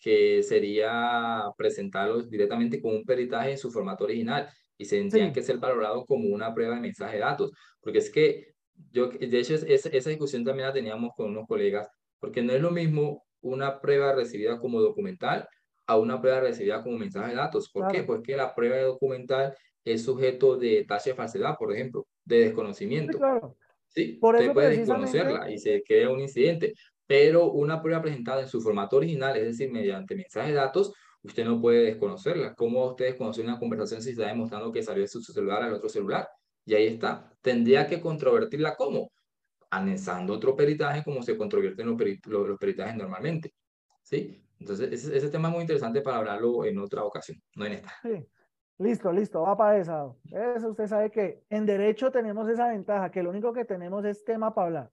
Que sería presentarlos directamente con un peritaje en su formato original y se tendrían que ser valorados como una prueba de mensaje de datos, porque es que yo, de hecho, es, esa discusión también la teníamos con unos colegas, porque no es lo mismo una prueba recibida como documental a una prueba recibida como mensaje de datos. ¿Por qué? Porque la prueba de documental es sujeto de tasa de falsedad, por ejemplo, de desconocimiento. Sí, claro. Sí, por usted puede desconocerla y se crea un incidente, pero una prueba presentada en su formato original, es decir, mediante mensaje de datos, usted no puede desconocerla. ¿Cómo usted desconoce una conversación si está demostrando que salió de su celular al otro celular? Y ahí está. Tendría que controvertirla ¿cómo? Anexando otro peritaje como se controverten los, los, peritajes normalmente. ¿Sí? Entonces, ese, ese, tema es muy interesante para hablarlo en otra ocasión, no en esta. Sí. Listo, listo, va para esa. Eso usted sabe que en derecho tenemos esa ventaja, que lo único que tenemos es tema para hablar.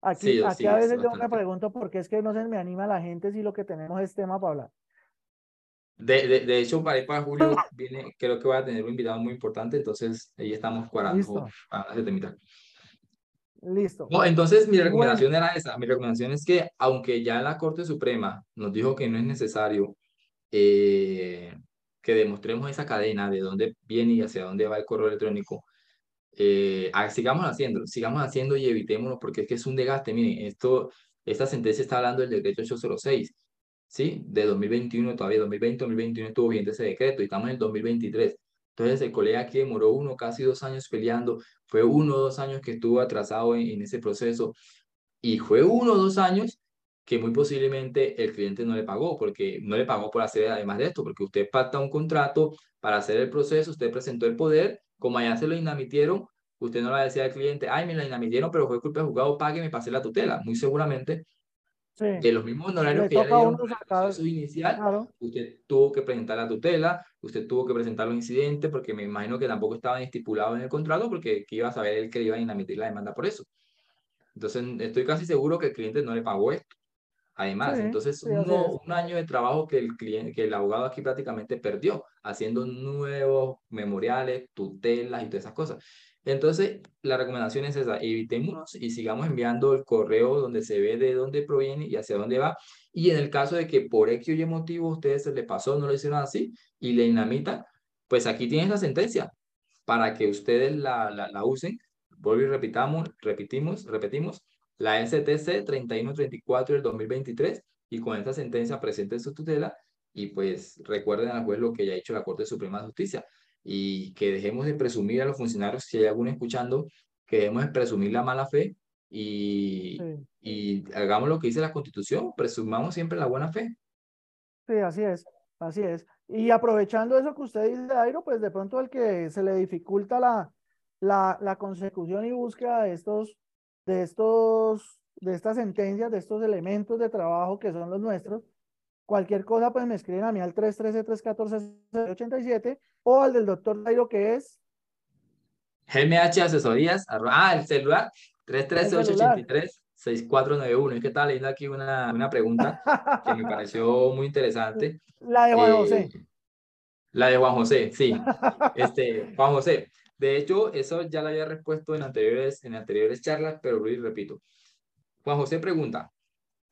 Aquí, aquí a veces yo me pregunto por qué es que no se me anima la gente si lo que tenemos es tema para hablar. De, de, de, hecho, para para julio, viene, creo que voy a tener un invitado muy importante, entonces ahí estamos cuadrando para temita. Listo. No, entonces mi recomendación era esa. Mi recomendación es que, aunque ya la Corte Suprema nos dijo que no es necesario eh, que demostremos esa cadena de dónde viene y hacia dónde va el correo electrónico, eh, sigamos haciendo, sigamos haciendo y evitémoslo porque es que es un desgaste. Miren, esto, esta sentencia está hablando del decreto 806 ¿sí? De 2021, todavía 2020, 2021 estuvo vigente ese decreto y estamos en el 2023. Entonces el colega que demoró uno, casi dos años peleando, fue uno o dos años que estuvo atrasado en, ese proceso y fue uno o dos años que muy posiblemente el cliente no le pagó, porque no le pagó por hacer además de esto, porque usted pacta un contrato para hacer el proceso, usted presentó el poder, como allá se lo inamitieron, usted no le va a decir al cliente, ay, me lo inamitieron, pero fue culpa del juzgado, pague, me pasé la tutela. Muy seguramente de los mismos honorarios que ya le dieron su inicial, usted tuvo que presentar la tutela, usted tuvo que presentar los incidentes, porque me imagino que tampoco estaban estipulados en el contrato, porque que iba a saber él que iba a inadmitir la demanda por eso. Entonces, estoy casi seguro que el cliente no le pagó esto. Además, entonces, un año de trabajo que el, cliente, que el abogado aquí prácticamente perdió, haciendo nuevos memoriales, tutelas y todas esas cosas. Entonces, la recomendación es esa, evitémonos y sigamos enviando el correo donde se ve de dónde proviene y hacia dónde va. Y en el caso de que por X o Y motivo a ustedes se le pasó, no lo hicieron así y le inamitan, pues aquí tienes la sentencia para que ustedes la, la, usen. Vuelvo y repitamos, repetimos, repetimos, la STC 3134 del 2023 y con esta sentencia presente su tutela y pues recuerden al juez lo que ya ha hecho la Corte Suprema de Justicia y que dejemos de presumir a los funcionarios, si hay alguno escuchando, que dejemos de presumir la mala fe y, y hagamos lo que dice la Constitución, presumamos siempre la buena fe. Sí, así es, así es. Y aprovechando eso que usted dice, Airo, pues de pronto al que se le dificulta la, la, la consecución y búsqueda de estos, de estos, de estas sentencias, de estos elementos de trabajo que son los nuestros, Cualquier cosa, pues me escriben a mí al 313-314-87 o al del doctor Nairo, que es. GMH Asesorías. Ah, el celular. 313-883-6491. Es que estaba leyendo aquí una, una pregunta que me pareció muy interesante. La de Juan José. Eh, la de Juan José, sí. Este, Juan José. De hecho, eso ya lo había respuesto en anteriores, en anteriores charlas, pero lo repito. Juan José pregunta,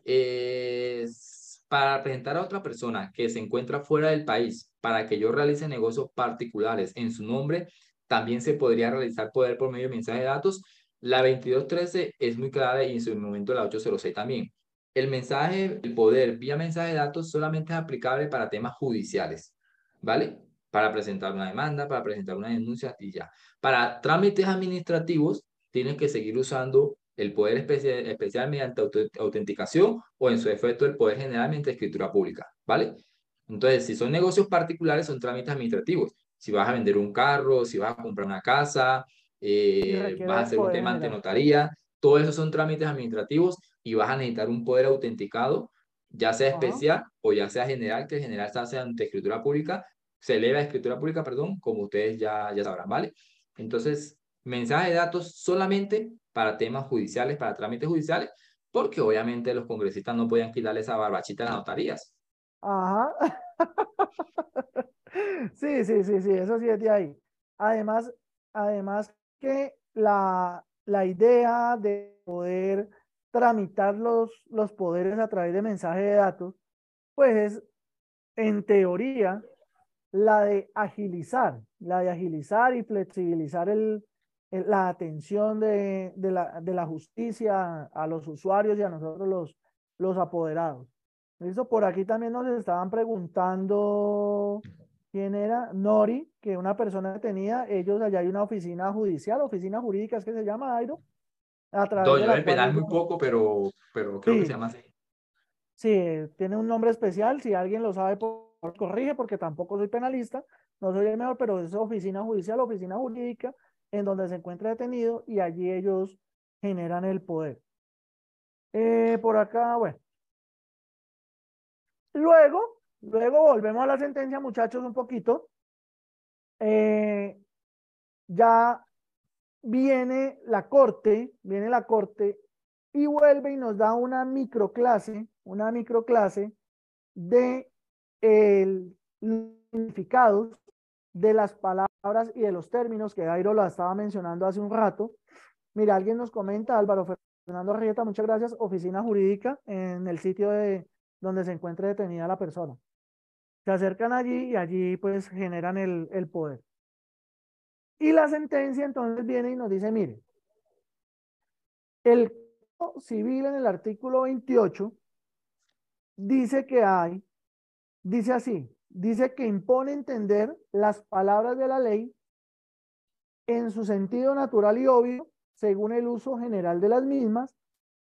es para presentar a otra persona que se encuentra fuera del país para que yo realice negocios particulares en su nombre, también se podría realizar poder por medio de mensaje de datos. La 2213 es muy clara y en su momento la 806 también. El mensaje, el poder vía mensaje de datos solamente es aplicable para temas judiciales, ¿vale? Para presentar una demanda, para presentar una denuncia y ya. Para trámites administrativos, tienes que seguir usando el poder especial, especial mediante autenticación o en su efecto el poder general mediante escritura pública, ¿vale? Entonces, si son negocios particulares, son trámites administrativos. Si vas a vender un carro, si vas a comprar una casa, eh, vas a hacer un tema ante notaría, todo eso son trámites administrativos y vas a necesitar un poder autenticado, ya sea especial o ya sea general, que el general se hace ante escritura pública, se eleva a escritura pública, perdón, como ustedes ya, ya sabrán, ¿vale? Entonces, mensaje de datos solamente para temas judiciales, para trámites judiciales, porque obviamente los congresistas no podían quitarle esa barbachita a las notarías. Ajá. sí, sí, sí, sí, eso sí es de ahí. Además, además que la, la idea de poder tramitar los, los poderes a través de mensaje de datos, pues es, en teoría, la de agilizar, la de agilizar y flexibilizar el, la atención de, de, la, de, la, justicia a los usuarios y a nosotros los, los apoderados. Eso por aquí también nos estaban preguntando quién era Nori, que una persona tenía, ellos allá hay una oficina judicial, oficina jurídica, es que se llama Airo. A través de penal muy poco, pero, pero creo que se llama así. Sí, tiene un nombre especial, si alguien lo sabe, por, corrige, porque tampoco soy penalista, no soy el mejor, pero es oficina judicial, oficina jurídica, en donde se encuentra detenido y allí ellos generan el poder. Eh, por acá, bueno. Luego, luego volvemos a la sentencia, muchachos, un poquito. Eh, ya viene la corte, viene la corte y vuelve y nos da una microclase, una microclase de el significados de las palabras y de los términos que Dairo lo estaba mencionando hace un rato. Mira, alguien nos comenta, Álvaro Fernando Arrieta, muchas gracias, oficina jurídica en el sitio de donde se encuentre detenida la persona. Se acercan allí y allí pues generan el, el poder. Y la sentencia entonces viene y nos dice, mire, el civil en el artículo 28 dice que hay, dice así, dice que impone entender las palabras de la ley en su sentido natural y obvio, según el uso general de las mismas,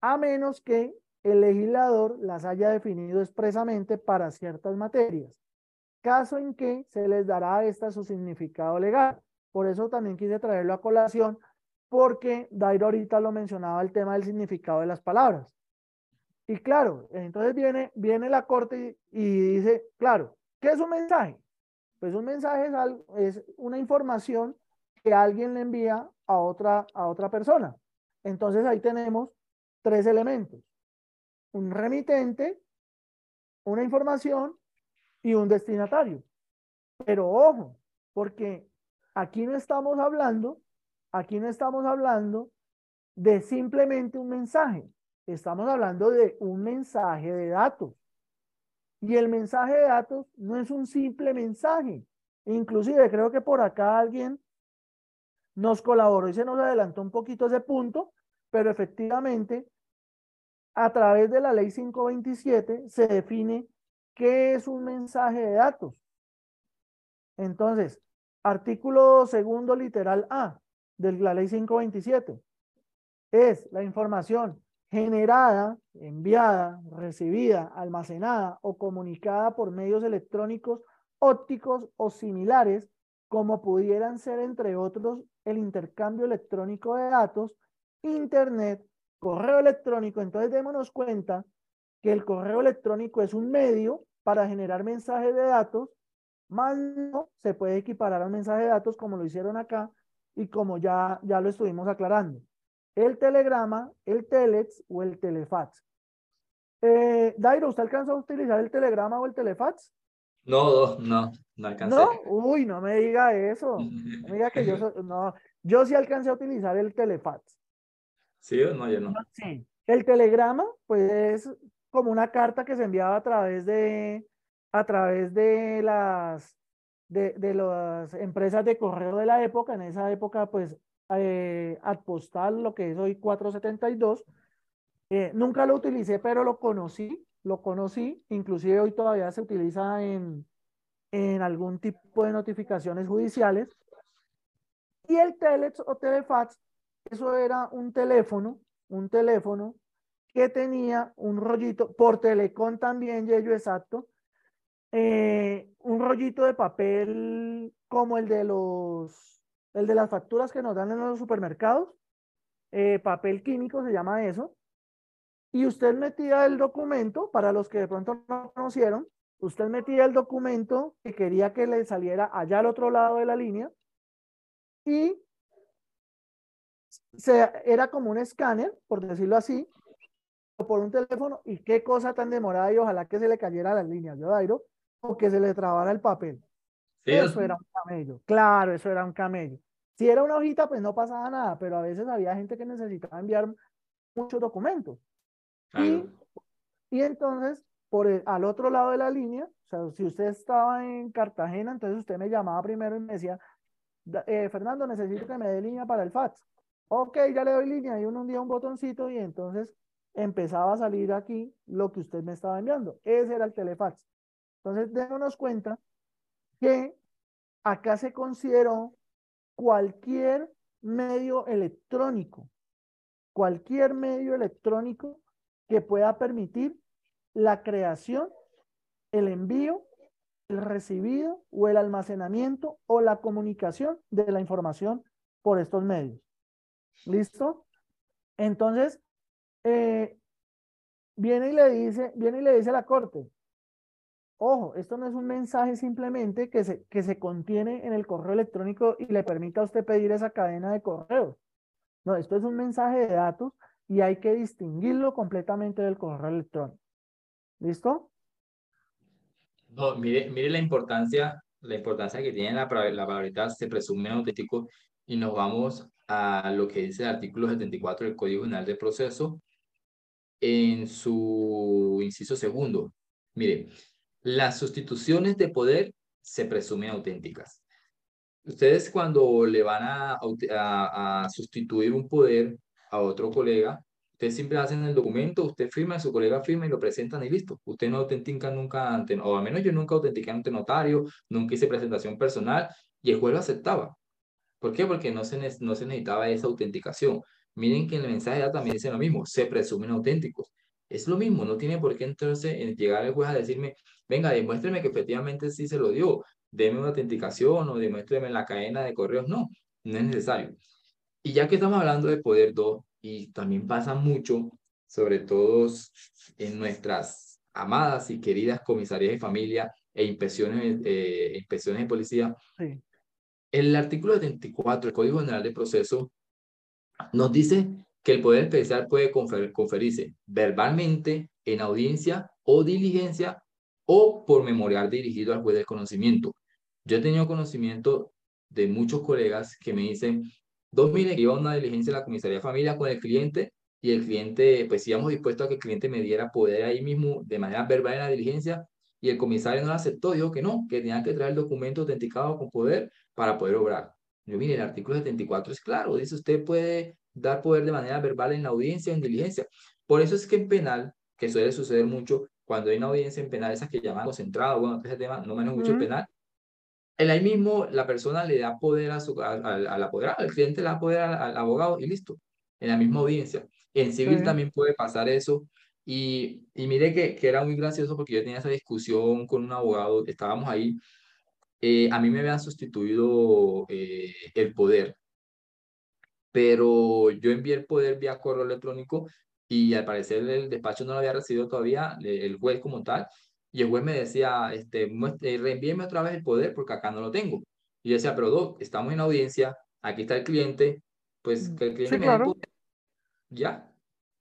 a menos que el legislador las haya definido expresamente para ciertas materias, caso en que se les dará a esta su significado legal. Por eso también quise traerlo a colación, porque Dairo ahorita lo mencionaba el tema del significado de las palabras. Y claro, entonces viene, viene la corte y dice, claro, ¿Qué es un mensaje? Pues un mensaje es, es una información que alguien le envía a otra, a otra persona. Entonces ahí tenemos tres elementos. Un remitente, una información y un destinatario. Pero ojo, porque aquí no estamos hablando, aquí no estamos hablando de simplemente un mensaje. Estamos hablando de un mensaje de datos. Y el mensaje de datos no es un simple mensaje. Inclusive creo que por acá alguien nos colaboró y se nos adelantó un poquito ese punto, pero efectivamente a través de la ley 527 se define qué es un mensaje de datos. Entonces, artículo segundo literal A de la ley 527 es la información generada, enviada, recibida, almacenada o comunicada por medios electrónicos, ópticos o similares, como pudieran ser, entre otros, el intercambio electrónico de datos, Internet, correo electrónico. Entonces, démonos cuenta que el correo electrónico es un medio para generar mensajes de datos, más no se puede equiparar al mensaje de datos como lo hicieron acá y como ya, ya lo estuvimos aclarando el telegrama, el telex o el telefax. Eh, Dairo, ¿usted alcanzó a utilizar el telegrama o el telefax? No, no, no alcancé. ¿No? Uy, no me diga eso. No me diga que yo, no, yo sí alcancé a utilizar el telefax. ¿Sí o no? Yo no. Sí. El telegrama, pues, como una carta que se enviaba a través de, a través de las, de, de las empresas de correo de la época. En esa época, pues, eh, Adpostal, lo que es hoy 472. Eh, nunca lo utilicé, pero lo conocí, lo conocí. Inclusive hoy todavía se utiliza en, en algún tipo de notificaciones judiciales. Y el telex o telefax, eso era un teléfono, un teléfono que tenía un rollito, por telecom también, Yello, exacto, eh, un rollito de papel como el de los, el de las facturas que nos dan en los supermercados, eh, papel químico se llama eso, y usted metía el documento, para los que de pronto no conocieron, usted metía el documento que quería que le saliera allá al otro lado de la línea y se, era como un escáner, por decirlo así, o por un teléfono, y qué cosa tan demorada y ojalá que se le cayera las líneas, yo, Dairo, o que se le trabara el papel. Eso era un camello, claro, eso era un camello. Si era una hojita, pues no pasaba nada, pero a veces había gente que necesitaba enviar muchos documentos. Y, y entonces por al otro lado de la línea, o sea, si usted estaba en Cartagena, entonces usted me llamaba primero y me decía, eh, Fernando, necesito que me dé línea para el fax. Ok, ya le doy línea y uno un día un botoncito y entonces empezaba a salir aquí lo que usted me estaba enviando. Ese era el telefax. Entonces, démonos cuenta que acá se consideró cualquier medio electrónico, cualquier medio electrónico que pueda permitir la creación, el envío, el recibido o el almacenamiento o la comunicación de la información por estos medios. ¿Listo? Entonces, eh, viene y le dice, viene y le dice a la corte, ojo, esto no es un mensaje simplemente que se, que se contiene en el correo electrónico y le permita a usted pedir esa cadena de correos. No, esto es un mensaje de datos y hay que distinguirlo completamente del correo electrónico. ¿Listo? No, mire, mire la importancia, la importancia que tiene la, la palabra se presume auténtico y nos vamos a lo que dice el artículo 74 del Código General de Proceso en su inciso segundo. Mire, las sustituciones de poder se presumen auténticas. Ustedes cuando le van a, a, a sustituir un poder a otro colega, Ustedes siempre hacen el documento, usted firma, su colega firma y lo presentan y listo. Usted no autentica nunca ante, o al menos yo nunca autentiqué ante notario, nunca hice presentación personal y el juez lo aceptaba. ¿Por qué? Porque no se, no se necesitaba esa autenticación. Miren que en el mensaje ya también dice lo mismo, se presumen auténticos. Es lo mismo, no tiene por qué entonces llegar el juez a decirme, venga, demuéstreme que efectivamente sí se lo dio, deme una autenticación o demuéstreme la cadena de correos. No, no es necesario. Y ya que estamos hablando de poder 2, y también pasa mucho, sobre todo en nuestras amadas y queridas comisarías de familia e inspecciones, eh, inspecciones de policía. El artículo 74 del Código General de Proceso nos dice que el Poder Especial puede conferirse verbalmente en audiencia o diligencia o por memorial dirigido al juez del conocimiento. Yo he tenido conocimiento de muchos colegas que me dicen, Dos mil iba a una diligencia de la comisaría de familia con el cliente y el cliente, pues íbamos dispuestos a que el cliente me diera poder ahí mismo de manera verbal en la diligencia y el comisario no lo aceptó, dijo que no, que tenía que traer el documento autenticado con poder para poder obrar. Yo, mire, el artículo 74 es claro, dice usted puede dar poder de manera verbal en la audiencia o en diligencia. Por eso es que en penal, que suele suceder mucho, cuando hay una audiencia en penal, esas que llaman concentrado, bueno, ese tema no manejo mucho el penal, en ahí mismo la persona le da poder a su, al apoderado, el cliente le da poder al, abogado y listo, en la misma audiencia. En civil también puede pasar eso. Y, y mire que, que, era muy gracioso porque yo tenía esa discusión con un abogado, estábamos ahí, eh, a mí me habían sustituido eh, el poder, pero yo envié el poder vía correo electrónico y al parecer el despacho no lo había recibido todavía, el juez como tal, y el juez me decía, este, eh, reenvíeme otra vez el poder porque acá no lo tengo. Y yo decía, pero Doc, estamos en audiencia, aquí está el cliente, pues que el cliente me claro. Ya.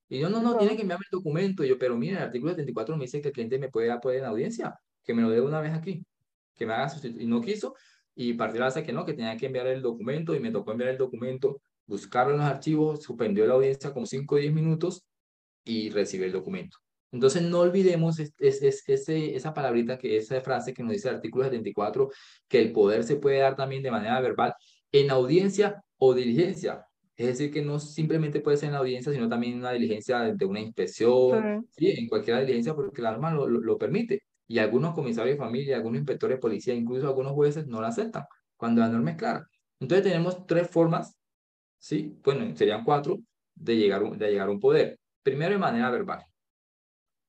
Y yo, no, no, tiene que enviarme el documento. Y yo, pero mire, el artículo 74 me dice que el cliente me puede apoyar en audiencia, que me lo dé una vez aquí, que me haga sustituir. Y no quiso. Y partió la que no, que tenía que enviar el documento y me tocó enviar el documento, buscarlo en los archivos, suspendió la audiencia como 5 o 10 minutos y recibí el documento. Entonces no olvidemos es, ese, esa palabrita, que esa frase que nos dice el artículo 74, que el poder se puede dar también de manera verbal en audiencia o diligencia. Es decir, que no simplemente puede ser en la audiencia, sino también en una diligencia de una inspección, sí. en cualquier diligencia, porque la norma lo, lo, permite. Y algunos comisarios de familia, algunos inspectores de policía, incluso algunos jueces no la aceptan, cuando la norma es clara. Entonces tenemos tres formas, ¿sí? Bueno, serían cuatro, de llegar, de llegar a un poder. Primero, de manera verbal.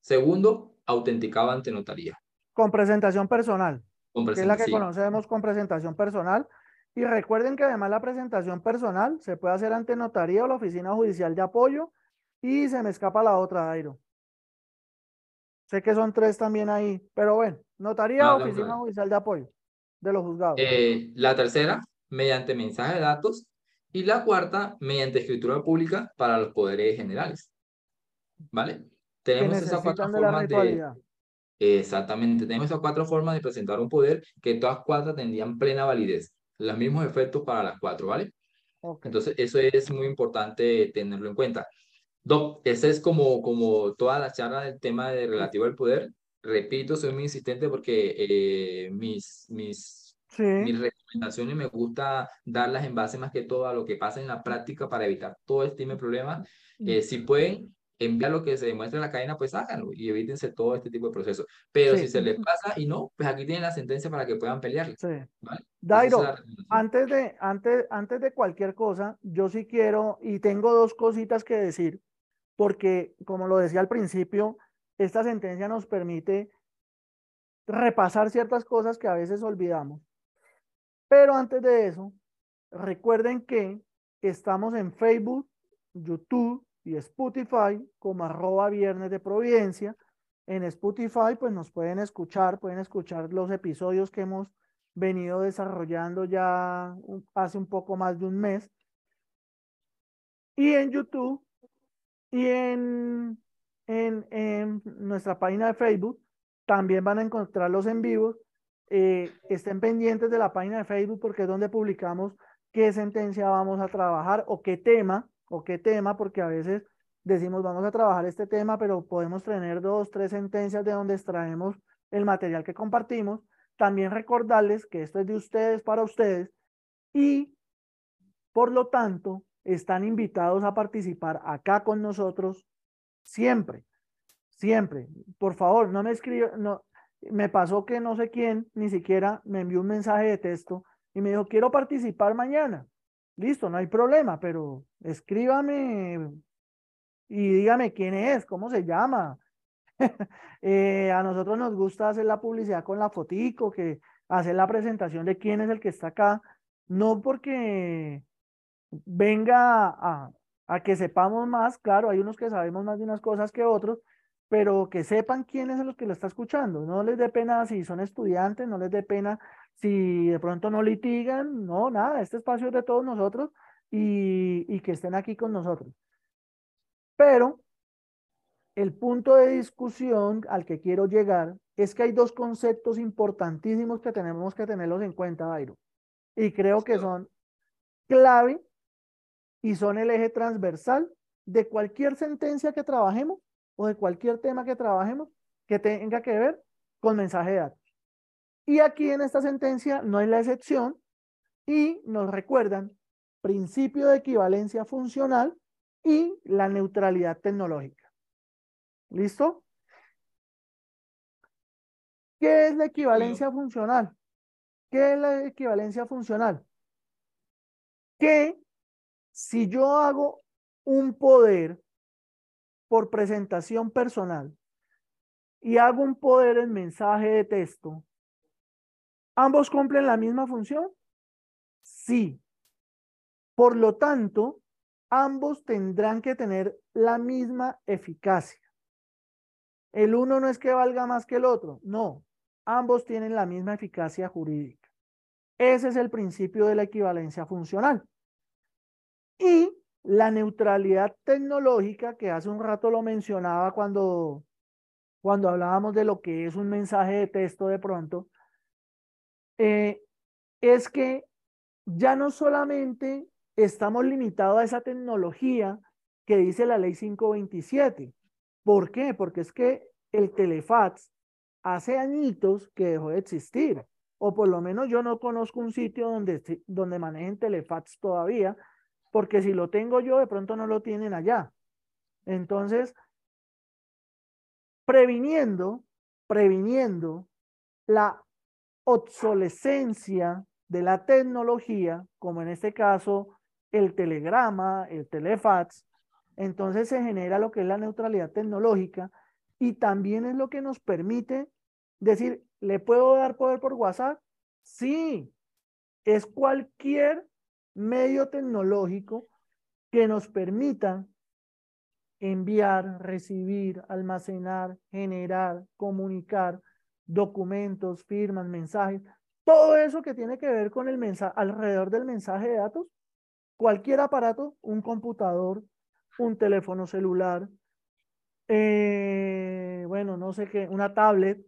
Segundo, autenticado ante notaría. Con presentación personal. Con que es la que conocemos con presentación personal. Y recuerden que además la presentación personal se puede hacer ante notaría o la oficina judicial de apoyo y se me escapa la otra, Dairo. Sé que son tres también ahí, pero bueno, notaría o oficina judicial de apoyo de los juzgados. Eh, la tercera, mediante mensaje de datos. Y la cuarta, mediante escritura pública para los poderes generales. ¿Vale? Tenemos esas cuatro formas de... Exactamente, tenemos esas cuatro formas de presentar un poder que todas cuatro tendrían plena validez los mismos efectos para las cuatro, ¿vale? Entonces, eso es muy importante tenerlo en cuenta. Doc, esa es como, como toda la charla del tema de relativo al poder. Repito, soy muy insistente porque eh, mis, mis, mis recomendaciones me gusta darlas en base más que todo a lo que pasa en la práctica para evitar todo este tipo de problemas. Eh, si pueden, enviar lo que se demuestra en la cadena, pues háganlo y evítense todo este tipo de procesos. Pero si se les pasa y no, pues aquí tienen la sentencia para que puedan pelear. Sí. Dairo, antes de, antes, antes de cualquier cosa, yo sí quiero y tengo dos cositas que decir, porque como lo decía al principio, esta sentencia nos permite repasar ciertas cosas que a veces olvidamos. Pero antes de eso, recuerden que estamos en Facebook, YouTube, y Spotify como arroba viernes de Providencia. En Spotify pues nos pueden escuchar, pueden escuchar los episodios que hemos venido desarrollando ya hace un poco más de un mes. Y en YouTube y en, en, en nuestra página de Facebook también van a encontrarlos en vivo. Eh, estén pendientes de la página de Facebook porque es donde publicamos qué sentencia vamos a trabajar o qué tema o qué tema, porque a veces decimos vamos a trabajar este tema, pero podemos tener dos, tres sentencias de donde extraemos el material que compartimos. También recordarles que esto es de ustedes para ustedes y por lo tanto están invitados a participar acá con nosotros siempre, siempre. Por favor, no me escriban, no, me pasó que no sé quién ni siquiera me envió un mensaje de texto y me dijo, quiero participar mañana. Listo, no hay problema, pero escríbame y dígame quién es, cómo se llama. Eh, a nosotros nos gusta hacer la publicidad con la fotico, que hacer la presentación de quién es el que está acá, no porque venga a, a que sepamos más, claro, hay unos que sabemos más de unas cosas que otros, pero que sepan quién es el que lo está escuchando. No les dé pena si son estudiantes, no les dé pena si de pronto no litigan, no, nada, este espacio es de todos nosotros y, y que estén aquí con nosotros. Pero el punto de discusión al que quiero llegar es que hay dos conceptos importantísimos que tenemos que tenerlos en cuenta, Dairo. Y creo que son clave y son el eje transversal de cualquier sentencia que trabajemos o de cualquier tema que trabajemos que tenga que ver con mensaje de datos. Y aquí en esta sentencia no hay la excepción y nos recuerdan principio de equivalencia funcional y la neutralidad tecnológica. ¿Listo? ¿Qué es la equivalencia funcional? ¿Qué es la equivalencia funcional? Que si yo hago un poder por presentación personal y hago un poder en mensaje de texto, ¿Ambos cumplen la misma función? Sí. Por lo tanto, ambos tendrán que tener la misma eficacia. El uno no es que valga más que el otro, no, ambos tienen la misma eficacia jurídica. Ese es el principio de la equivalencia funcional. Y la neutralidad tecnológica, que hace un rato lo mencionaba cuando, cuando hablábamos de lo que es un mensaje de texto de pronto, eh, es que ya no solamente estamos limitados a esa tecnología que dice la ley 527, ¿Por qué? Porque es que el telefax hace añitos que dejó de existir, o por lo menos yo no conozco un sitio donde, donde manejen telefax todavía, porque si lo tengo yo, de pronto no lo tienen allá. Entonces, previniendo, previniendo la obsolescencia de la tecnología, como en este caso el telegrama, el telefax, entonces se genera lo que es la neutralidad tecnológica y también es lo que nos permite decir, ¿le puedo dar poder por WhatsApp? Sí, es cualquier medio tecnológico que nos permita enviar, recibir, almacenar, generar, comunicar documentos, firmas, mensajes, todo eso que tiene que ver con el mensaje, alrededor del mensaje de datos, cualquier aparato, un computador, un teléfono celular, eh, bueno, no sé qué, una tablet,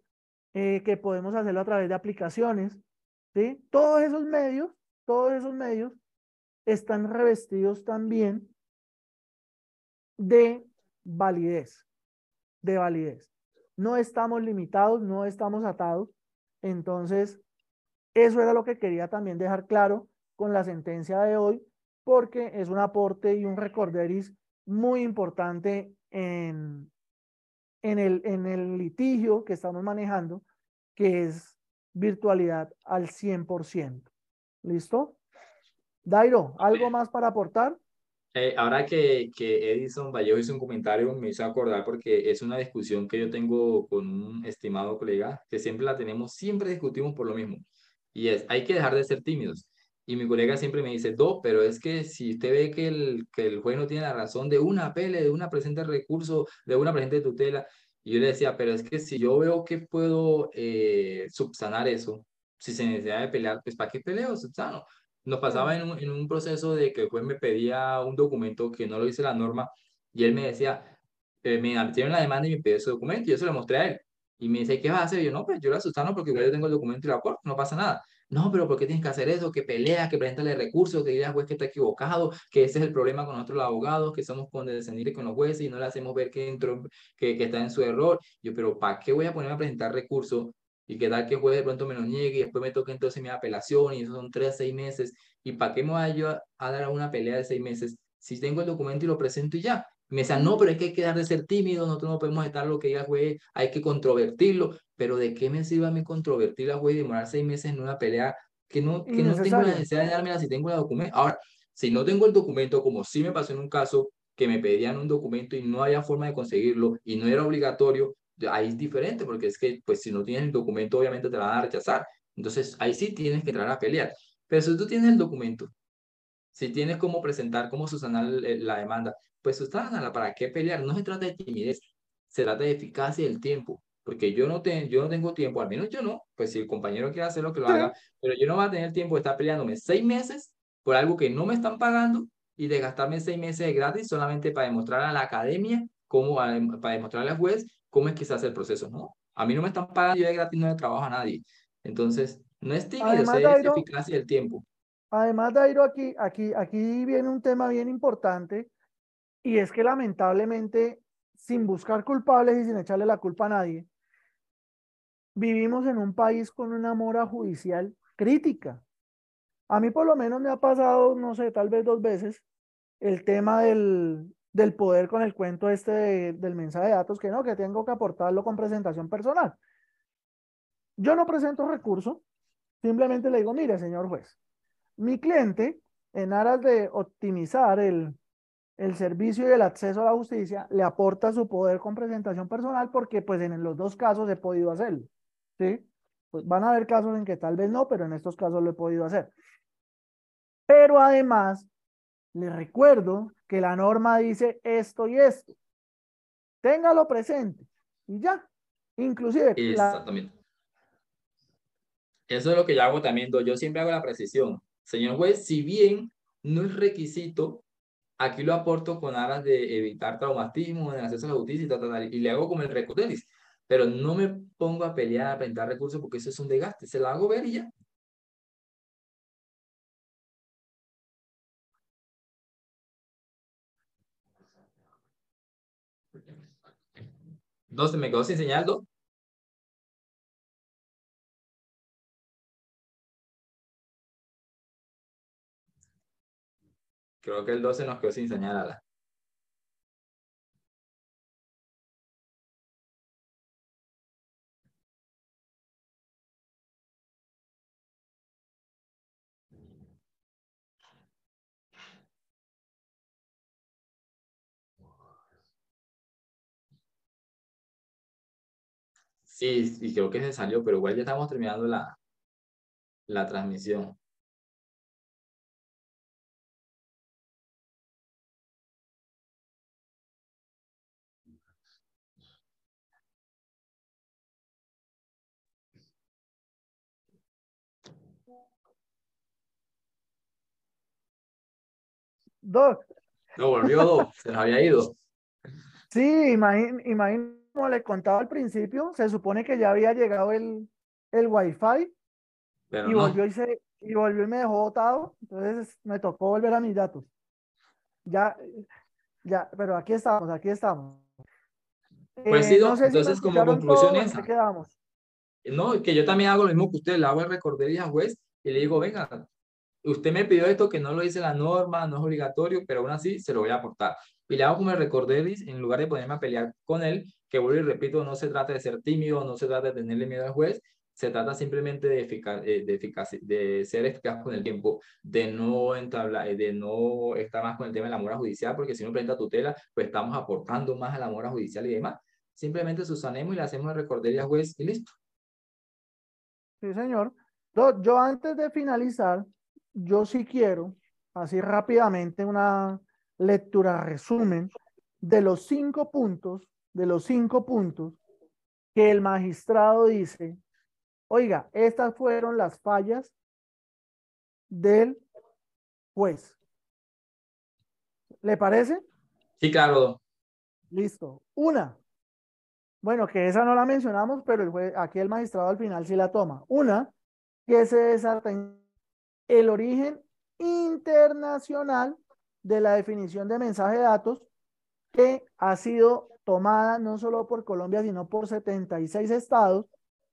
eh, que podemos hacerlo a través de aplicaciones, ¿sí? Todos esos medios, todos esos medios están revestidos también de validez, de validez. No estamos limitados, no estamos atados. Entonces, eso era lo que quería también dejar claro con la sentencia de hoy, porque es un aporte y un recorderis muy importante en, en, el, en el litigio que estamos manejando, que es virtualidad al 100%. ¿Listo? Dairo, ¿algo más para aportar? Eh, ahora que, que Edison Vallejo hizo un comentario, me hizo acordar porque es una discusión que yo tengo con un estimado colega, que siempre la tenemos, siempre discutimos por lo mismo. Y es, hay que dejar de ser tímidos. Y mi colega siempre me dice, Do, pero es que si usted ve que el, que el juez no tiene la razón de una pele, de una presente recurso, de una presente tutela, y yo le decía, pero es que si yo veo que puedo eh, subsanar eso, si se necesita de pelear, pues ¿para qué peleo? Subsano. Nos pasaba en un, en un proceso de que el juez me pedía un documento que no lo dice la norma, y él me decía, eh, me metieron la demanda y me pidió ese documento, y yo se lo mostré a él. Y me dice, ¿qué vas a hacer? Y yo, no, pues yo la subsano porque yo tengo el documento y la aporto, no pasa nada. No, pero ¿por qué tienes que hacer eso? Que peleas, que preséntale recursos, que digas juez que está equivocado, que ese es el problema con nosotros los abogados, que somos condescendientes con los jueces y no le hacemos ver que, entró, que, que está en su error. Yo, pero ¿para qué voy a ponerme a presentar recursos? Y que tal que juez de pronto me lo niegue y después me toque entonces mi apelación y eso son tres a seis meses. ¿Y para qué me voy a yo a dar una pelea de seis meses si tengo el documento y lo presento y ya? me decían, no, pero es que hay que dejar de ser tímido, nosotros no podemos estar lo que diga el juez, hay que controvertirlo. Pero ¿de qué me sirve a mí controvertir la juez y demorar seis meses en una pelea que no, que no tengo la necesidad de dármela si tengo el documento. Ahora, si no tengo el documento, como sí me pasó en un caso que me pedían un documento y no había forma de conseguirlo y no era obligatorio, ahí es diferente, porque es que, pues, si no tienes el documento, obviamente te van a rechazar. Entonces, ahí sí tienes que entrar a pelear. Pero si tú tienes el documento, si tienes cómo presentar, cómo subsanar la demanda, pues subsánala, ¿para qué pelear? No se trata de timidez, se trata de eficacia del tiempo porque yo no, yo no tengo tiempo, al menos yo no, pues si el compañero quiere hacer lo que lo haga, pero yo no voy a tener tiempo de estar peleándome seis meses por algo que no me están pagando y de gastarme seis meses de gratis solamente para demostrar a la academia, cómo, para demostrarle al juez cómo es que se hace el proceso, ¿no? A mí no me están pagando, yo de gratis no le trabajo a nadie. Entonces, no es timidez, es eficacia del tiempo. Además, Dairo, aquí, aquí, aquí viene un tema bien importante y es que lamentablemente, sin buscar culpables y sin echarle la culpa a nadie, vivimos en un país con una mora judicial crítica. A mí por lo menos me ha pasado, no sé, tal vez dos veces, el tema del, del poder con el cuento este del mensaje de datos, que no, que tengo que aportarlo con presentación personal. Yo no presento recurso, simplemente le digo, mire, señor juez, mi cliente, en aras de optimizar el, el servicio y el acceso a la justicia, le aporta su poder con presentación personal porque pues en los dos casos he podido hacerlo. ¿sí? Pues van a haber casos en que tal vez no, pero en estos casos lo he podido hacer. Pero además, les recuerdo que la norma dice esto y esto. Téngalo presente y ya. Inclusive. Exactamente. Eso es lo que yo hago también. Yo siempre hago la precisión. Señor juez, si bien no es requisito, aquí lo aporto con aras de evitar traumatismo, de acceso a la justicia y, y le hago como el recorderis pero no me pongo a pelear, a presentar recursos porque eso es un desgaste. Se lo hago ver y ya. 12 me quedó sin señal, ¿no? Creo que el 12 nos quedó sin señal, Sí, sí, creo que se salió, pero igual ya estamos terminando la, la transmisión. Dos. No, volvió, se nos había ido. Sí, imagínate como le contaba al principio, se supone que ya había llegado el, el Wi-Fi y, volvió y, se, y volvió y me dejó botado, entonces me tocó volver a mis datos. Ya, ya, pero aquí estamos, aquí estamos. Pues sí, eh, no, entonces como conclusión esa. Quedamos? No, que yo también hago lo mismo que usted, le hago el recordería al juez y le digo, venga, usted me pidió esto que no lo dice la norma, no es obligatorio, pero aún así se lo voy a aportar. Y le hago como el recorderis en lugar de ponerme a pelear con él, que vuelvo y repito, no se trata de ser tímido, no se trata de tenerle miedo al juez, se trata simplemente de, eficacia, eh, de, de ser eficaz con el tiempo, de no entablar, de no estar más con el tema de la mora judicial, porque si no presenta tutela, pues estamos aportando más a la mora judicial y demás. Simplemente susanemos y le hacemos recordería al juez y listo. Sí, señor. Yo antes de finalizar, yo sí quiero, así rápidamente, una lectura resumen de los cinco puntos, de los cinco puntos que el magistrado dice, oiga, estas fueron las fallas del juez. ¿Le parece? Sí, claro. Listo. Una. Bueno, que esa no la mencionamos, pero el juez, aquí el magistrado al final sí la toma. Una, que se desata el origen internacional de la definición de mensaje de datos que ha sido tomada no solo por Colombia, sino por 76 estados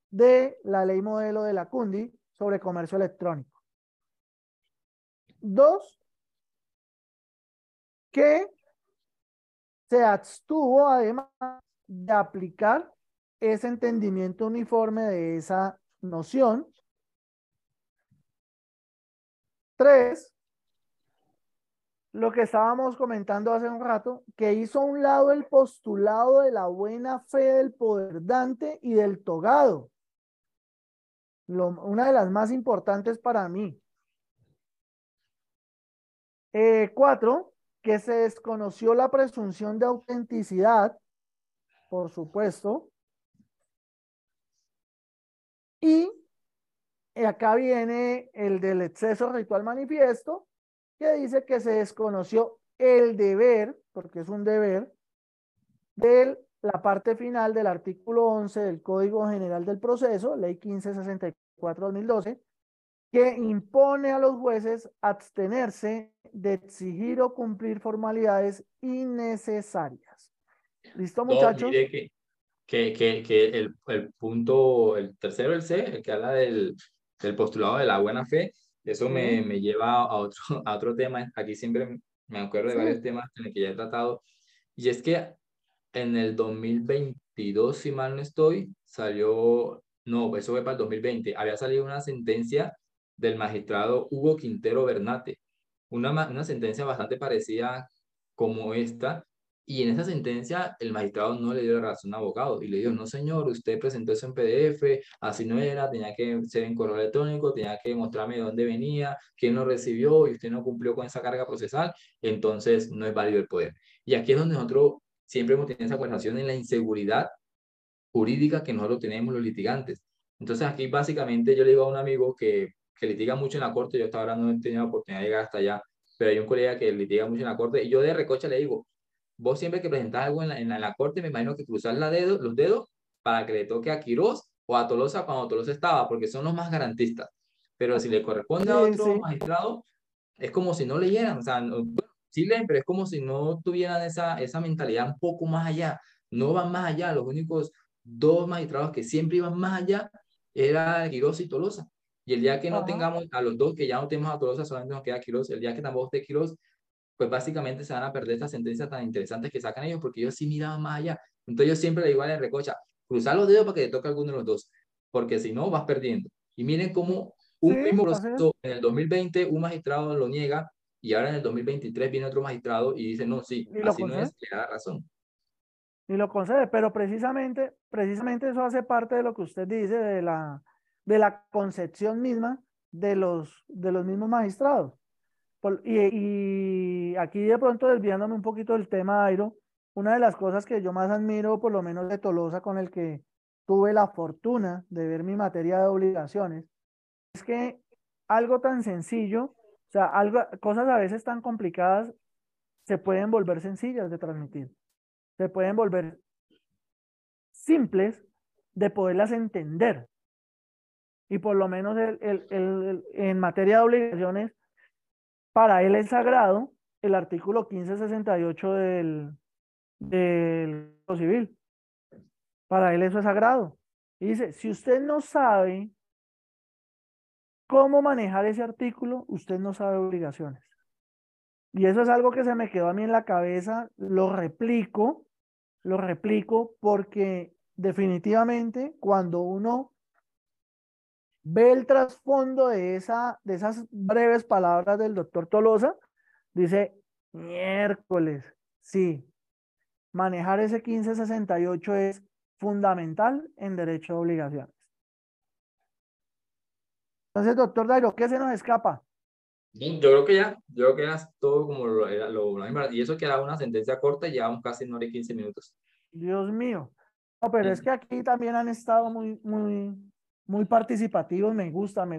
de la ley modelo de la CUNDI sobre comercio electrónico. Dos, que se abstuvo además de aplicar ese entendimiento uniforme de esa noción Tres, lo que estábamos comentando hace un rato, que hizo a un lado el postulado de la buena fe del poder dante y del togado. una de las más importantes para mí. Eh, cuatro, que se desconoció la presunción de autenticidad, por supuesto. Y acá viene el del exceso ritual manifiesto, que dice que se desconoció el deber, porque es un deber, de la parte final del artículo 11 del Código General del Proceso, Ley 1564-2012, que impone a los jueces abstenerse de exigir o cumplir formalidades innecesarias. ¿Listo, muchachos? que, que, que, el, el, punto, el tercero, el C, el que habla del, el postulado de la buena fe, eso me, me, lleva a otro, a otro tema. Aquí siempre me acuerdo de varios temas en los que ya he tratado. Y es que en el 2022, si mal no estoy, salió, no, eso fue para el 2020, había salido una sentencia del magistrado Hugo Quintero Bernate, una, una sentencia bastante parecida como esta, y en esa sentencia el magistrado no le dio la razón al abogado y le dijo, no señor, usted presentó eso en PDF, así no era, tenía que ser en correo electrónico, tenía que mostrarme de dónde venía, quién lo recibió y usted no cumplió con esa carga procesal, entonces no es válido el poder. Y aquí es donde nosotros siempre hemos tenido esa acusación en la inseguridad jurídica que nosotros tenemos los litigantes. Entonces aquí básicamente yo le digo a un amigo que, que litiga mucho en la corte, yo hasta ahora no he tenido la oportunidad de llegar hasta allá, pero hay un colega que litiga mucho en la corte y yo de recocha le digo, vos siempre que presentás algo en la, en la, corte, me imagino que cruzás la dedo, los dedos para que le toque a Quirós o a Tolosa cuando Tolosa estaba, porque son los más garantistas. Pero si le corresponde a otro magistrado, es como si no leyeran, o sea, sí leen, pero es como si no tuvieran esa, esa mentalidad un poco más allá. no van más allá. Los únicos dos magistrados que siempre iban más allá era Quiroz y Tolosa. Y el día que no tengamos a los dos, que ya no tenemos a Tolosa, solamente nos queda Quiroz, el día que tampoco esté Quiroz, pues básicamente se van a perder estas sentencias tan interesantes que sacan ellos, porque ellos sí miraban más allá. Entonces yo siempre le digo a la recocha, cruzar los dedos para que te toque alguno de los dos, porque si no vas perdiendo. Y miren cómo un mismo proceso en el 2020 un magistrado lo niega y ahora en el 2023 viene otro magistrado y dice, no, sí, así no es, le da razón. Y lo concede, pero precisamente, precisamente eso hace parte de lo que usted dice, de la, de la concepción misma de los, de los mismos magistrados. Y, y, aquí de pronto desviándome un poquito del tema, Airo, una de las cosas que yo más admiro, por lo menos de Tolosa, con el que tuve la fortuna de ver mi materia de obligaciones, es que algo tan sencillo, o sea, algo, cosas a veces tan complicadas, se pueden volver sencillas de transmitir, se pueden volver simples de poderlas entender. Y por lo menos el, el, el, en materia de obligaciones, para él es sagrado el artículo 1568 del, del Civil. Para él eso es sagrado. Y dice, si usted no sabe cómo manejar ese artículo, usted no sabe obligaciones. Y eso es algo que se me quedó a mí en la cabeza, lo replico, lo replico porque definitivamente cuando uno ve el trasfondo de, esa, de esas breves palabras del doctor Tolosa, dice, miércoles, sí, manejar ese 1568 es fundamental en derecho de obligaciones. Entonces, doctor Dairo, ¿qué se nos escapa? Yo creo que ya, yo creo que ya todo como lo, lo, y eso queda una sentencia corta y llevamos casi una hora y 15 minutos. Dios mío. No, pero es que aquí también han estado muy, muy, muy participativos, me gusta, me